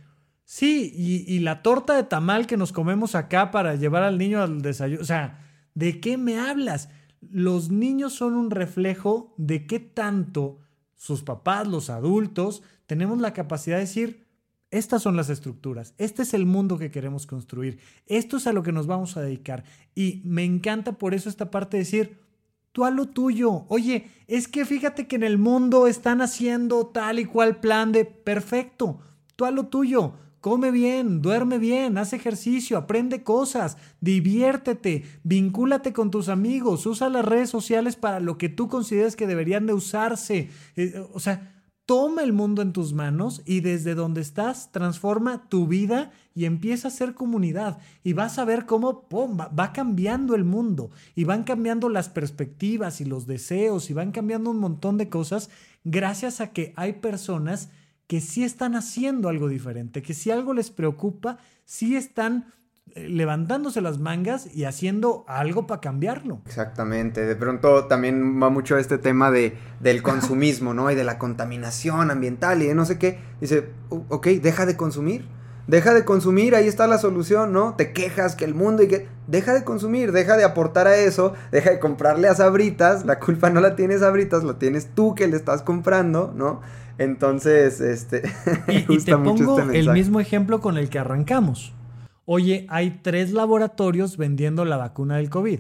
Sí, y, y la torta de tamal que nos comemos acá para llevar al niño al desayuno. O sea, ¿de qué me hablas? Los niños son un reflejo de qué tanto sus papás, los adultos, tenemos la capacidad de decir, estas son las estructuras, este es el mundo que queremos construir, esto es a lo que nos vamos a dedicar. Y me encanta por eso esta parte de decir, tú a lo tuyo. Oye, es que fíjate que en el mundo están haciendo tal y cual plan de perfecto. Tú a lo tuyo. Come bien, duerme bien, haz ejercicio, aprende cosas, diviértete, vincúlate con tus amigos, usa las redes sociales para lo que tú consideres que deberían de usarse. Eh, o sea, toma el mundo en tus manos y desde donde estás transforma tu vida y empieza a ser comunidad. Y vas a ver cómo va, cambiando el mundo y van cambiando las perspectivas y los deseos y van cambiando un montón de cosas gracias a que hay personas que sí están haciendo algo diferente, que si algo les preocupa, sí están levantándose las mangas y haciendo algo para cambiarlo. Exactamente, de pronto también va mucho este tema de, del consumismo, ¿no? Y de la contaminación ambiental y de no sé qué. Dice, ok, deja de consumir Deja de consumir, ahí está la solución, ¿no? Te quejas que el mundo y que... Deja de consumir, deja de aportar a eso, deja de comprarle a Sabritas, la culpa no la tienes Sabritas, lo tienes tú que le estás comprando, ¿no? Entonces, este... y, te pongo este el mismo ejemplo con el que arrancamos. Oye, hay tres laboratorios vendiendo la vacuna del COVID.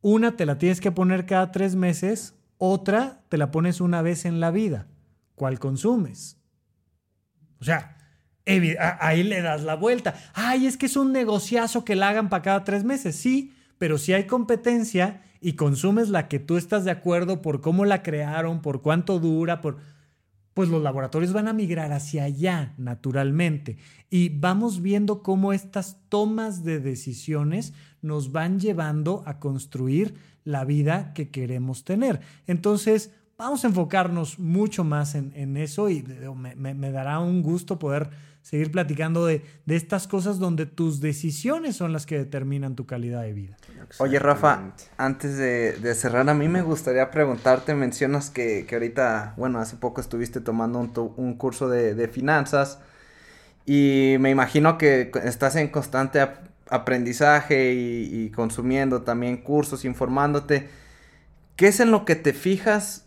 Una te la tienes que poner cada tres meses, otra te la pones una vez en la vida. ¿Cuál consumes? O sea, ahí le das la vuelta. Ay, es que es un negociazo que la hagan para cada tres meses. Sí, pero si hay competencia y consumes la que tú estás de acuerdo por cómo la crearon, por cuánto dura, por pues los laboratorios van a migrar hacia allá naturalmente y vamos viendo cómo estas tomas de decisiones nos van llevando a construir la vida que queremos tener. Entonces, vamos a enfocarnos mucho más en, eso y me dará un gusto poder seguir platicando de, estas cosas donde tus decisiones son las que determinan tu calidad de vida. Oye, Rafa, antes de, cerrar, a mí me gustaría preguntarte, mencionas que, ahorita, bueno, hace poco estuviste tomando un, curso de, finanzas y me imagino que estás en constante aprendizaje y, y consumiendo también cursos, informándote. ¿Qué es en lo que te fijas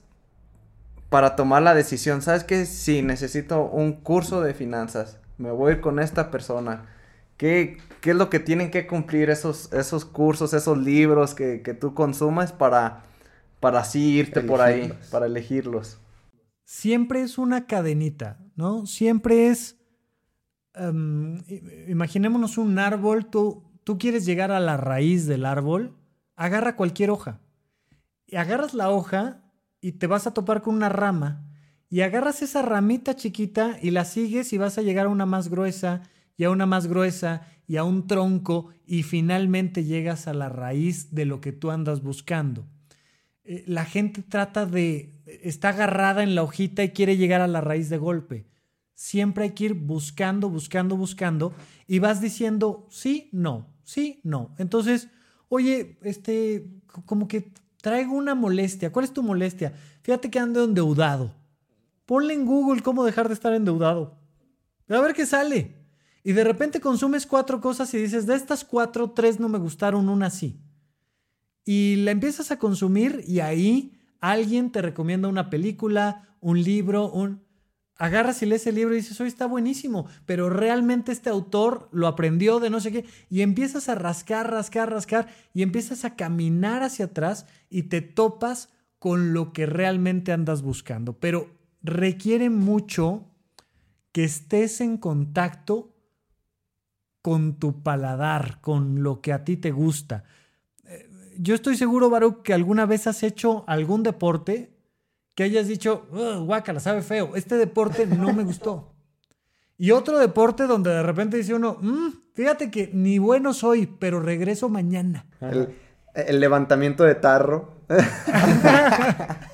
para tomar la decisión? ¿Sabes que Sí, necesito un curso de finanzas me voy con esta persona. ¿Qué, ¿Qué, es lo que tienen que cumplir esos, esos cursos, esos libros que, tú consumas para, para así irte por ahí, para elegirlos? Siempre es una cadenita, ¿no? Siempre es, em, imaginémonos un árbol, tú, tú quieres llegar a la raíz del árbol, agarra cualquier hoja. Y agarras la hoja y te vas a topar con una rama y agarras esa ramita chiquita y la sigues y vas a llegar a una más gruesa y a una más gruesa y a un tronco y finalmente llegas a la raíz de lo que tú andas buscando. Eh, la gente trata de, está agarrada en la hojita y quiere llegar a la raíz de golpe. Siempre hay que ir buscando, buscando, buscando y vas diciendo sí, no, sí, no. Entonces, oye, este, como que traigo una molestia. ¿Cuál es tu molestia? Fíjate que ando endeudado Ponle en Google cómo dejar de estar endeudado. A ver qué sale. Y de repente consumes cuatro cosas y dices, de estas cuatro, tres no me gustaron, una sí. Y la empiezas a consumir y ahí alguien te recomienda una película, un libro, un... Agarras y lees el libro y dices, hoy está buenísimo, pero realmente este autor lo aprendió de no sé qué. Y empiezas a rascar, rascar, rascar y empiezas a caminar hacia atrás y te topas con lo que realmente andas buscando. Pero requiere mucho que estés en contacto con tu paladar, con lo que a ti te gusta. Eh, yo estoy seguro, Baruch, que alguna vez has hecho algún deporte que hayas dicho, guácala, sabe feo, este deporte no me gustó. Y otro deporte donde de repente dice uno, mm, fíjate que ni bueno soy, pero regreso mañana. el levantamiento de tarro.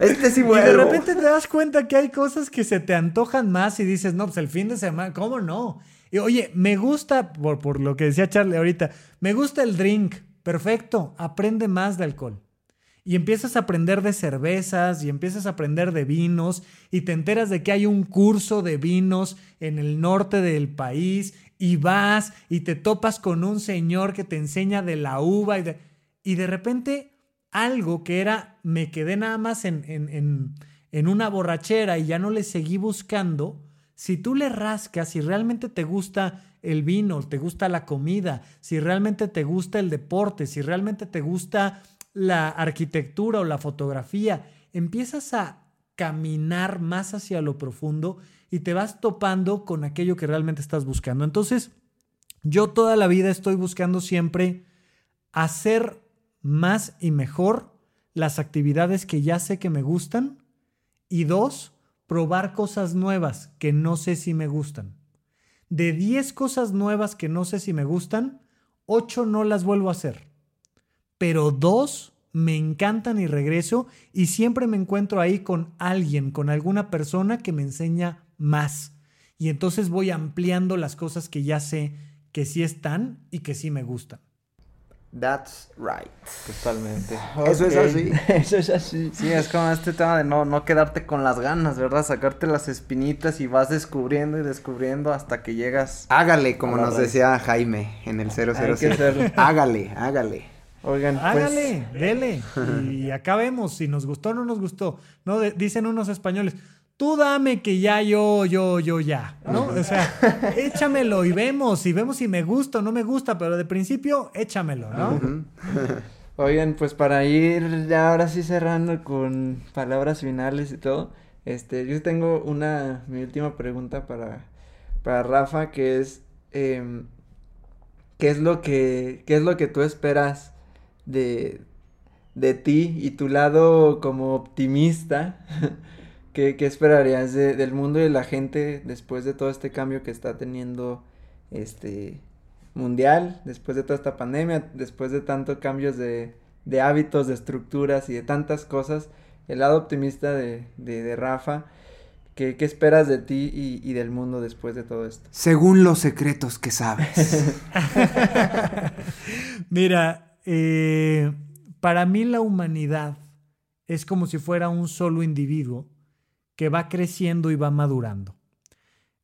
este sí Y de repente te das cuenta que hay cosas que se te antojan más y dices, no, pues el fin de semana, ¿cómo no? Y oye, me gusta, por, por lo que decía Charlie ahorita, me gusta el drink. Perfecto, aprende más de alcohol. Y empiezas a aprender de cervezas y empiezas a aprender de vinos y te enteras de que hay un curso de vinos en el norte del país y vas y te topas con un señor que te enseña de la uva y de, y de repente algo que era, me quedé nada más en, en, en, una borrachera y ya no le seguí buscando, si tú le rascas, si realmente te gusta el vino, te gusta la comida, si realmente te gusta el deporte, si realmente te gusta la arquitectura o la fotografía, empiezas a caminar más hacia lo profundo y te vas topando con aquello que realmente estás buscando. Entonces, yo toda la vida estoy buscando siempre hacer más y mejor las actividades que ya sé que me gustan. Y dos, probar cosas nuevas que no sé si me gustan. De 10 cosas nuevas que no sé si me gustan, 8 no las vuelvo a hacer. Pero dos me encantan y regreso y siempre me encuentro ahí con alguien, con alguna persona que me enseña más. Y entonces voy ampliando las cosas que ya sé que sí están y que sí me gustan. That's right. Totalmente. Eso es así. Eso es así. Sí, es como este tema de no, no quedarte con las ganas, ¿verdad? Sacarte las espinitas y vas descubriendo y descubriendo hasta que llegas. Hágale, como nos raíz. decía Jaime en el Hay que 007. hacerlo. Hágale, hágale. Oigan, pues. Hágale, dele. Y acá vemos si nos gustó o no nos gustó. No De- dicen unos españoles, tú dame que ya yo, yo, yo ya. ¿No? O sea, échamelo y vemos. Y vemos si me gusta o no me gusta, pero de principio, échamelo, ¿no? Oigan, pues para ir ya ahora sí cerrando con palabras finales y todo, este, yo tengo una, mi última pregunta para, para Rafa, que es, em, ¿qué es lo que, qué es lo que tú esperas de, de ti y tu lado como optimista? ¿Qué, qué esperarías de- del mundo y de la gente después de todo este cambio que está teniendo este mundial, después de toda esta pandemia, después de tantos cambios de, de hábitos, de estructuras y de tantas cosas? El lado optimista de, de, de Rafa, ¿qué, qué esperas de ti y, y del mundo después de todo esto? Según los secretos que sabes. Mira, eh, para mí la humanidad es como si fuera un solo individuo que va creciendo y va madurando.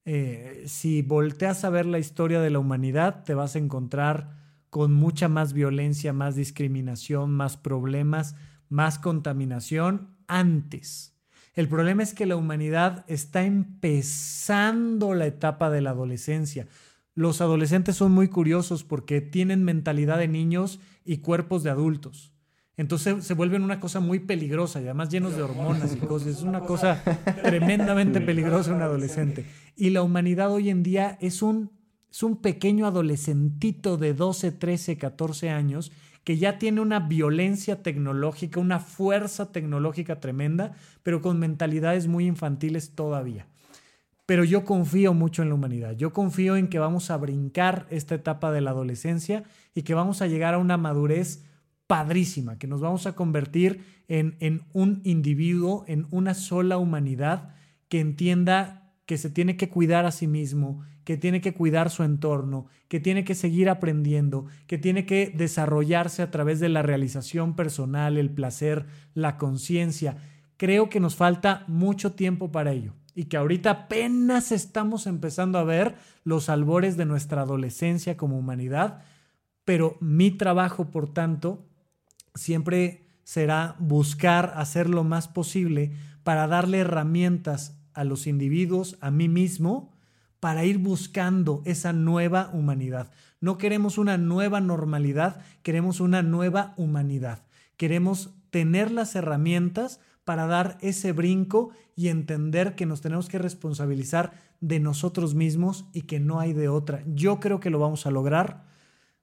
Eh, si volteas a ver la historia de la humanidad, te vas a encontrar con mucha más violencia, más discriminación, más problemas, más contaminación antes. El problema es que la humanidad está empezando la etapa de la adolescencia. Los adolescentes son muy curiosos porque tienen mentalidad de niños y cuerpos de adultos. Entonces se vuelven una cosa muy peligrosa y además llenos de hormonas y cosas. Es una cosa tremendamente peligrosa un adolescente. Y la humanidad hoy en día es un, es un pequeño adolescentito de 12, 13, 14 años que ya tiene una violencia tecnológica, una fuerza tecnológica tremenda, pero con mentalidades muy infantiles todavía. Pero yo confío mucho en la humanidad. Yo confío en que vamos a brincar esta etapa de la adolescencia y que vamos a llegar a una madurez padrísima, que nos vamos a convertir en, en un individuo, en una sola humanidad que entienda que se tiene que cuidar a sí mismo, que tiene que cuidar su entorno, que tiene que seguir aprendiendo, que tiene que desarrollarse a través de la realización personal, el placer, la conciencia. Creo que nos falta mucho tiempo para ello y que ahorita apenas estamos empezando a ver los albores de nuestra adolescencia como humanidad, pero mi trabajo, por tanto, siempre será buscar hacer lo más posible para darle herramientas a los individuos, a mí mismo, para ir buscando esa nueva humanidad. No queremos una nueva normalidad, queremos una nueva humanidad. Queremos tener las herramientas para dar ese brinco y entender que nos tenemos que responsabilizar de nosotros mismos y que no hay de otra. Yo creo que lo vamos a lograr.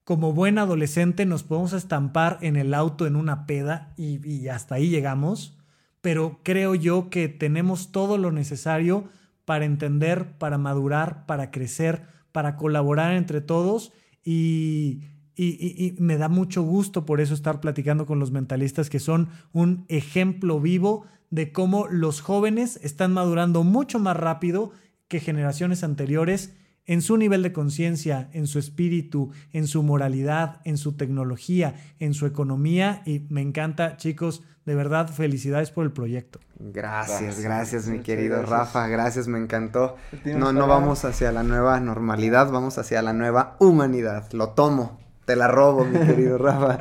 Como buen adolescente nos podemos estampar en el auto en una peda y, hasta ahí llegamos, pero creo yo que tenemos todo lo necesario para entender, para madurar, para crecer, para colaborar entre todos. Y, y, y, me da mucho gusto por eso estar platicando con los mentalistas que son un ejemplo vivo de cómo los jóvenes están madurando mucho más rápido que generaciones anteriores en su nivel de conciencia, en su espíritu, en su moralidad, en su tecnología, en su economía y me encanta chicos, de verdad felicidades por el proyecto. Gracias, gracias, Gracias, mi querido gracias. Rafa, gracias, me encantó. No, no vamos hacia la nueva normalidad, vamos hacia la nueva humanidad. Lo tomo, te la robo, mi querido Rafa.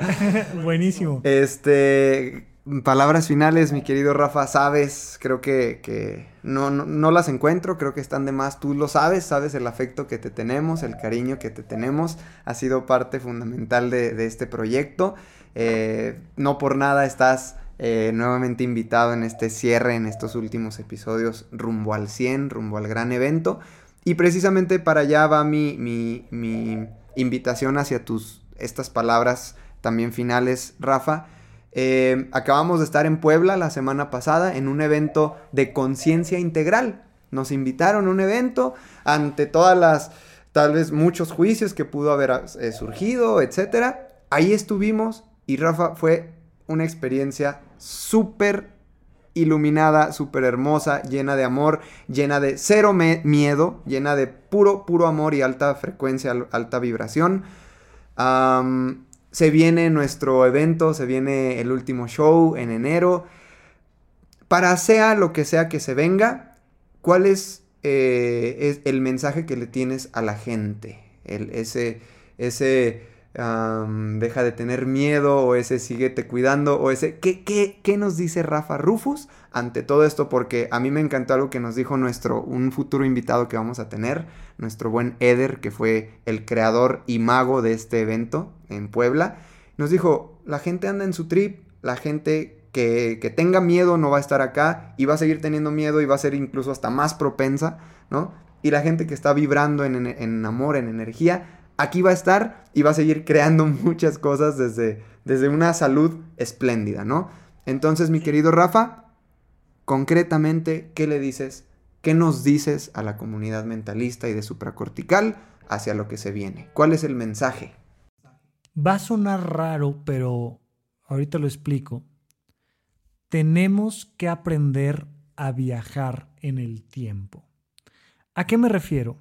Buenísimo. Este, palabras finales, mi querido Rafa, sabes, creo que, que no, no, no las encuentro, creo que están de más, tú lo sabes, sabes el afecto que te tenemos, el cariño que te tenemos, ha sido parte fundamental de, de este proyecto, Eh, no por nada estás eh, nuevamente invitado en este cierre, en estos últimos episodios rumbo al 100, rumbo al gran evento, y precisamente para allá va mi, mi, mi invitación hacia tus, estas palabras también finales, Rafa. Eh, acabamos de estar en Puebla la semana pasada en un evento de conciencia integral. Nos invitaron a un evento ante todas las, tal vez muchos juicios que pudo haber eh, surgido, etcétera. Ahí estuvimos y Rafa fue una experiencia súper iluminada, súper hermosa, llena de amor, llena de cero miedo, llena de puro, puro amor y alta frecuencia, alta vibración. Se viene nuestro evento, se viene el último show en enero. Para sea lo que sea que se venga, ¿cuál es, eh, el mensaje que le tienes a la gente? El, ese, ese deja de tener miedo o ese síguete cuidando o ese... ¿qué, qué, qué nos dice Rafa Rufus ante todo esto? Porque a mí me encantó algo que nos dijo nuestro, un futuro invitado que vamos a tener, nuestro buen Eder, que fue el creador y mago de este evento en Puebla. Nos dijo, la gente anda en su trip, la gente que, que, tenga miedo no va a estar acá y va a seguir teniendo miedo y va a ser incluso hasta más propensa, ¿no? Y la gente que está vibrando en, en amor, en energía, aquí va a estar y va a seguir creando muchas cosas desde, desde una salud espléndida, ¿no? Entonces, mi querido Rafa, concretamente, ¿qué le dices? ¿Qué nos dices a la comunidad mentalista y de supracortical hacia lo que se viene? ¿Cuál es el mensaje? Va a sonar raro, pero ahorita lo explico. Tenemos que aprender a viajar en el tiempo. ¿A qué me refiero?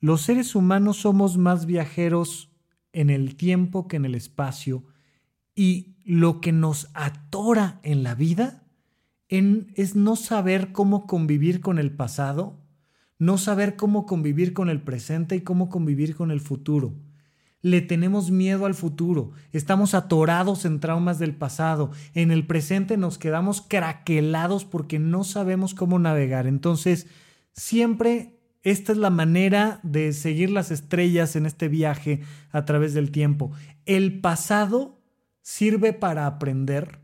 Los seres humanos somos más viajeros en el tiempo que en el espacio y lo que nos atora en la vida es no saber cómo convivir con el pasado, no saber cómo convivir con el presente y cómo convivir con el futuro. Le tenemos miedo al futuro, estamos atorados en traumas del pasado, en el presente nos quedamos craquelados porque no sabemos cómo navegar. Entonces, siempre esta es la manera de seguir las estrellas en este viaje a través del tiempo. El pasado sirve para aprender.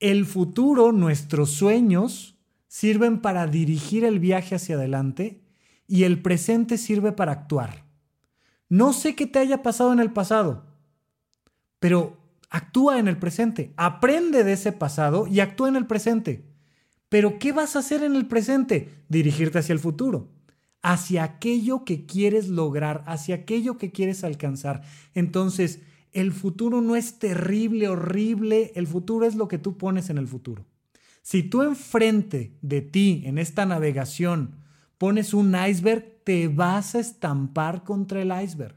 El futuro, nuestros sueños, sirven para dirigir el viaje hacia adelante y el presente sirve para actuar. No sé qué te haya pasado en el pasado, pero actúa en el presente, aprende de ese pasado y actúa en el presente. Pero ¿qué vas a hacer en el presente? Dirigirte hacia el futuro hacia aquello que quieres lograr, hacia aquello que quieres alcanzar. Entonces, el futuro no es terrible, horrible, el futuro es lo que tú pones en el futuro. Si tú enfrente de ti, en esta navegación, pones un iceberg, te vas a estampar contra el iceberg.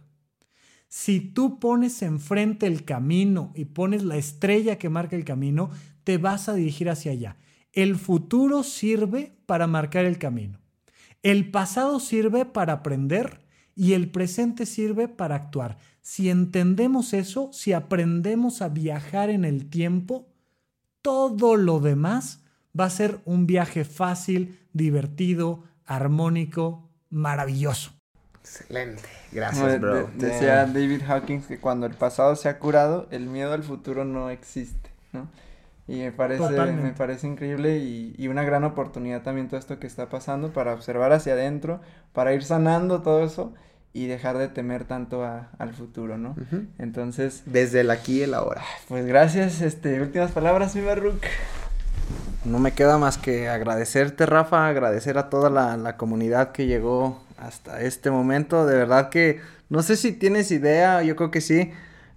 Si tú pones enfrente el camino y pones la estrella que marca el camino, te vas a dirigir hacia allá. El futuro sirve para marcar el camino. El pasado sirve para aprender y el presente sirve para actuar. Si entendemos eso, si aprendemos a viajar en el tiempo, todo lo demás va a ser un viaje fácil, divertido, armónico, maravilloso. Excelente. Gracias, bro. decía David Hawkins que cuando el pasado se ha curado, el miedo al futuro no existe, ¿no? Y me parece, me parece increíble y, una gran oportunidad también todo esto que está pasando para observar hacia adentro, para ir sanando todo eso y dejar de temer tanto al futuro, ¿no? Entonces... Desde el aquí y el ahora. Pues gracias, este, últimas palabras, mi Barruk. No me queda más que agradecerte, Rafa, agradecer a toda la, la comunidad que llegó hasta este momento. De verdad que no sé si tienes idea, yo creo que sí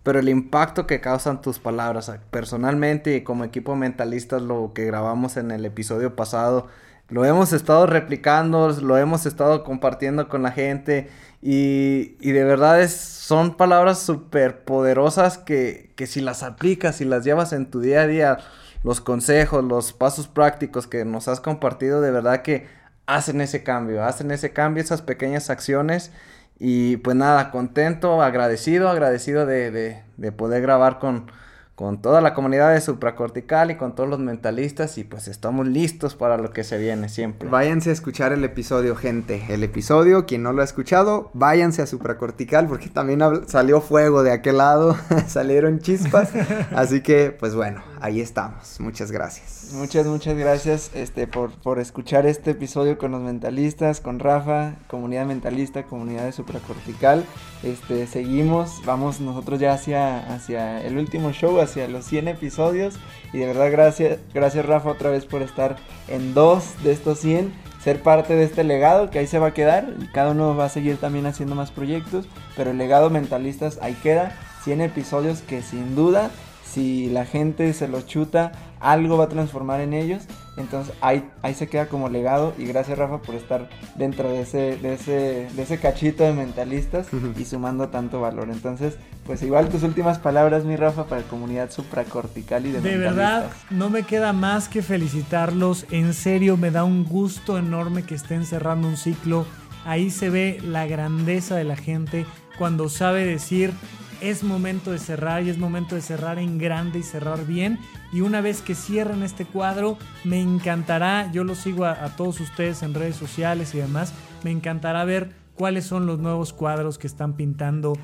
pero el impacto que causan tus palabras, personalmente y como equipo mentalistas, lo que grabamos en el episodio pasado, lo hemos estado replicando, lo hemos estado compartiendo con la gente y, y de verdad es, son palabras súper poderosas que, que si las aplicas, y las llevas en tu día a día, los consejos, los pasos prácticos que nos has compartido, de verdad que hacen ese cambio, hacen ese cambio, esas pequeñas acciones y pues nada, contento, agradecido, agradecido de, de, poder grabar con, con toda la comunidad de supracortical y con todos los mentalistas y pues estamos listos para lo que se viene siempre. Váyanse a escuchar el episodio, gente. El episodio, quien no lo ha escuchado, váyanse a supracortical porque también salió fuego de aquel lado, salieron chispas. Así que pues bueno, ahí estamos. Muchas gracias. Muchas, muchas gracias este, por, por escuchar este episodio con los mentalistas, con Rafa, comunidad mentalista, comunidad de supracortical. Este, seguimos, vamos nosotros ya hacia, hacia el último show, hacia los 100 episodios. Y de verdad, gracias, gracias Rafa otra vez por estar en dos de estos 100, ser parte de este legado que ahí se va a quedar. Y cada uno va a seguir también haciendo más proyectos, pero el legado mentalistas ahí queda. 100 episodios que sin duda si la gente se los chuta, algo va a transformar en ellos. Entonces ahí, ahí se queda como legado y gracias Rafa por estar dentro de ese, de ese, de ese cachito de mentalistas y sumando tanto valor. Entonces, pues igual tus últimas palabras, mi Rafa, para la comunidad supracortical y de, De verdad, no me queda más que felicitarlos. En serio, me da un gusto enorme que estén cerrando un ciclo. Ahí se ve la grandeza de la gente cuando sabe decir es momento de cerrar y es momento de cerrar en grande y cerrar bien. Y una vez que cierren este cuadro, me encantará, yo lo sigo a, a, todos ustedes en redes sociales y demás, me encantará ver cuáles son los nuevos cuadros que están pintando.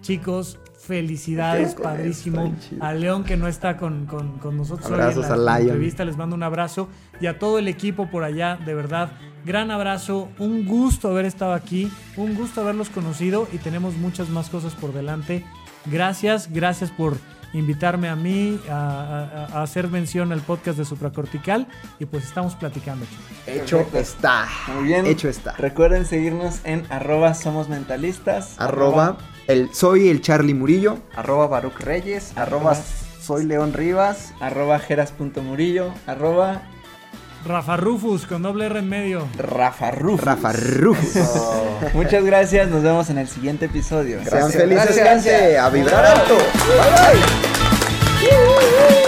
Chicos, felicidades, padrísimo. A León que no está con, con, con nosotros Abrazos hoy en la a Lion. entrevista, les mando un abrazo. Y a todo el equipo por allá, de verdad, gran abrazo. Un gusto haber estado aquí, un gusto haberlos conocido y tenemos muchas más cosas por delante. Gracias, gracias por invitarme a mí a, a- a hacer mención al podcast de Supracortical y pues estamos platicando. chicos. Hecho Perfecto. está. Muy bien. Hecho está. Recuerden seguirnos en arroba somos mentalistas. Arroba el, soy el Charlie Murillo. Arroba Baruch Reyes, arroba soy León Rivas. Arroba jeras.murillo. Arroba Rafa Rufus con doble R en medio. Rafa Rufus. Rafa Rufus. Muchas gracias. Nos vemos en el siguiente episodio. Sean felices, Gracias. gente. A vibrar alto. Bye bye.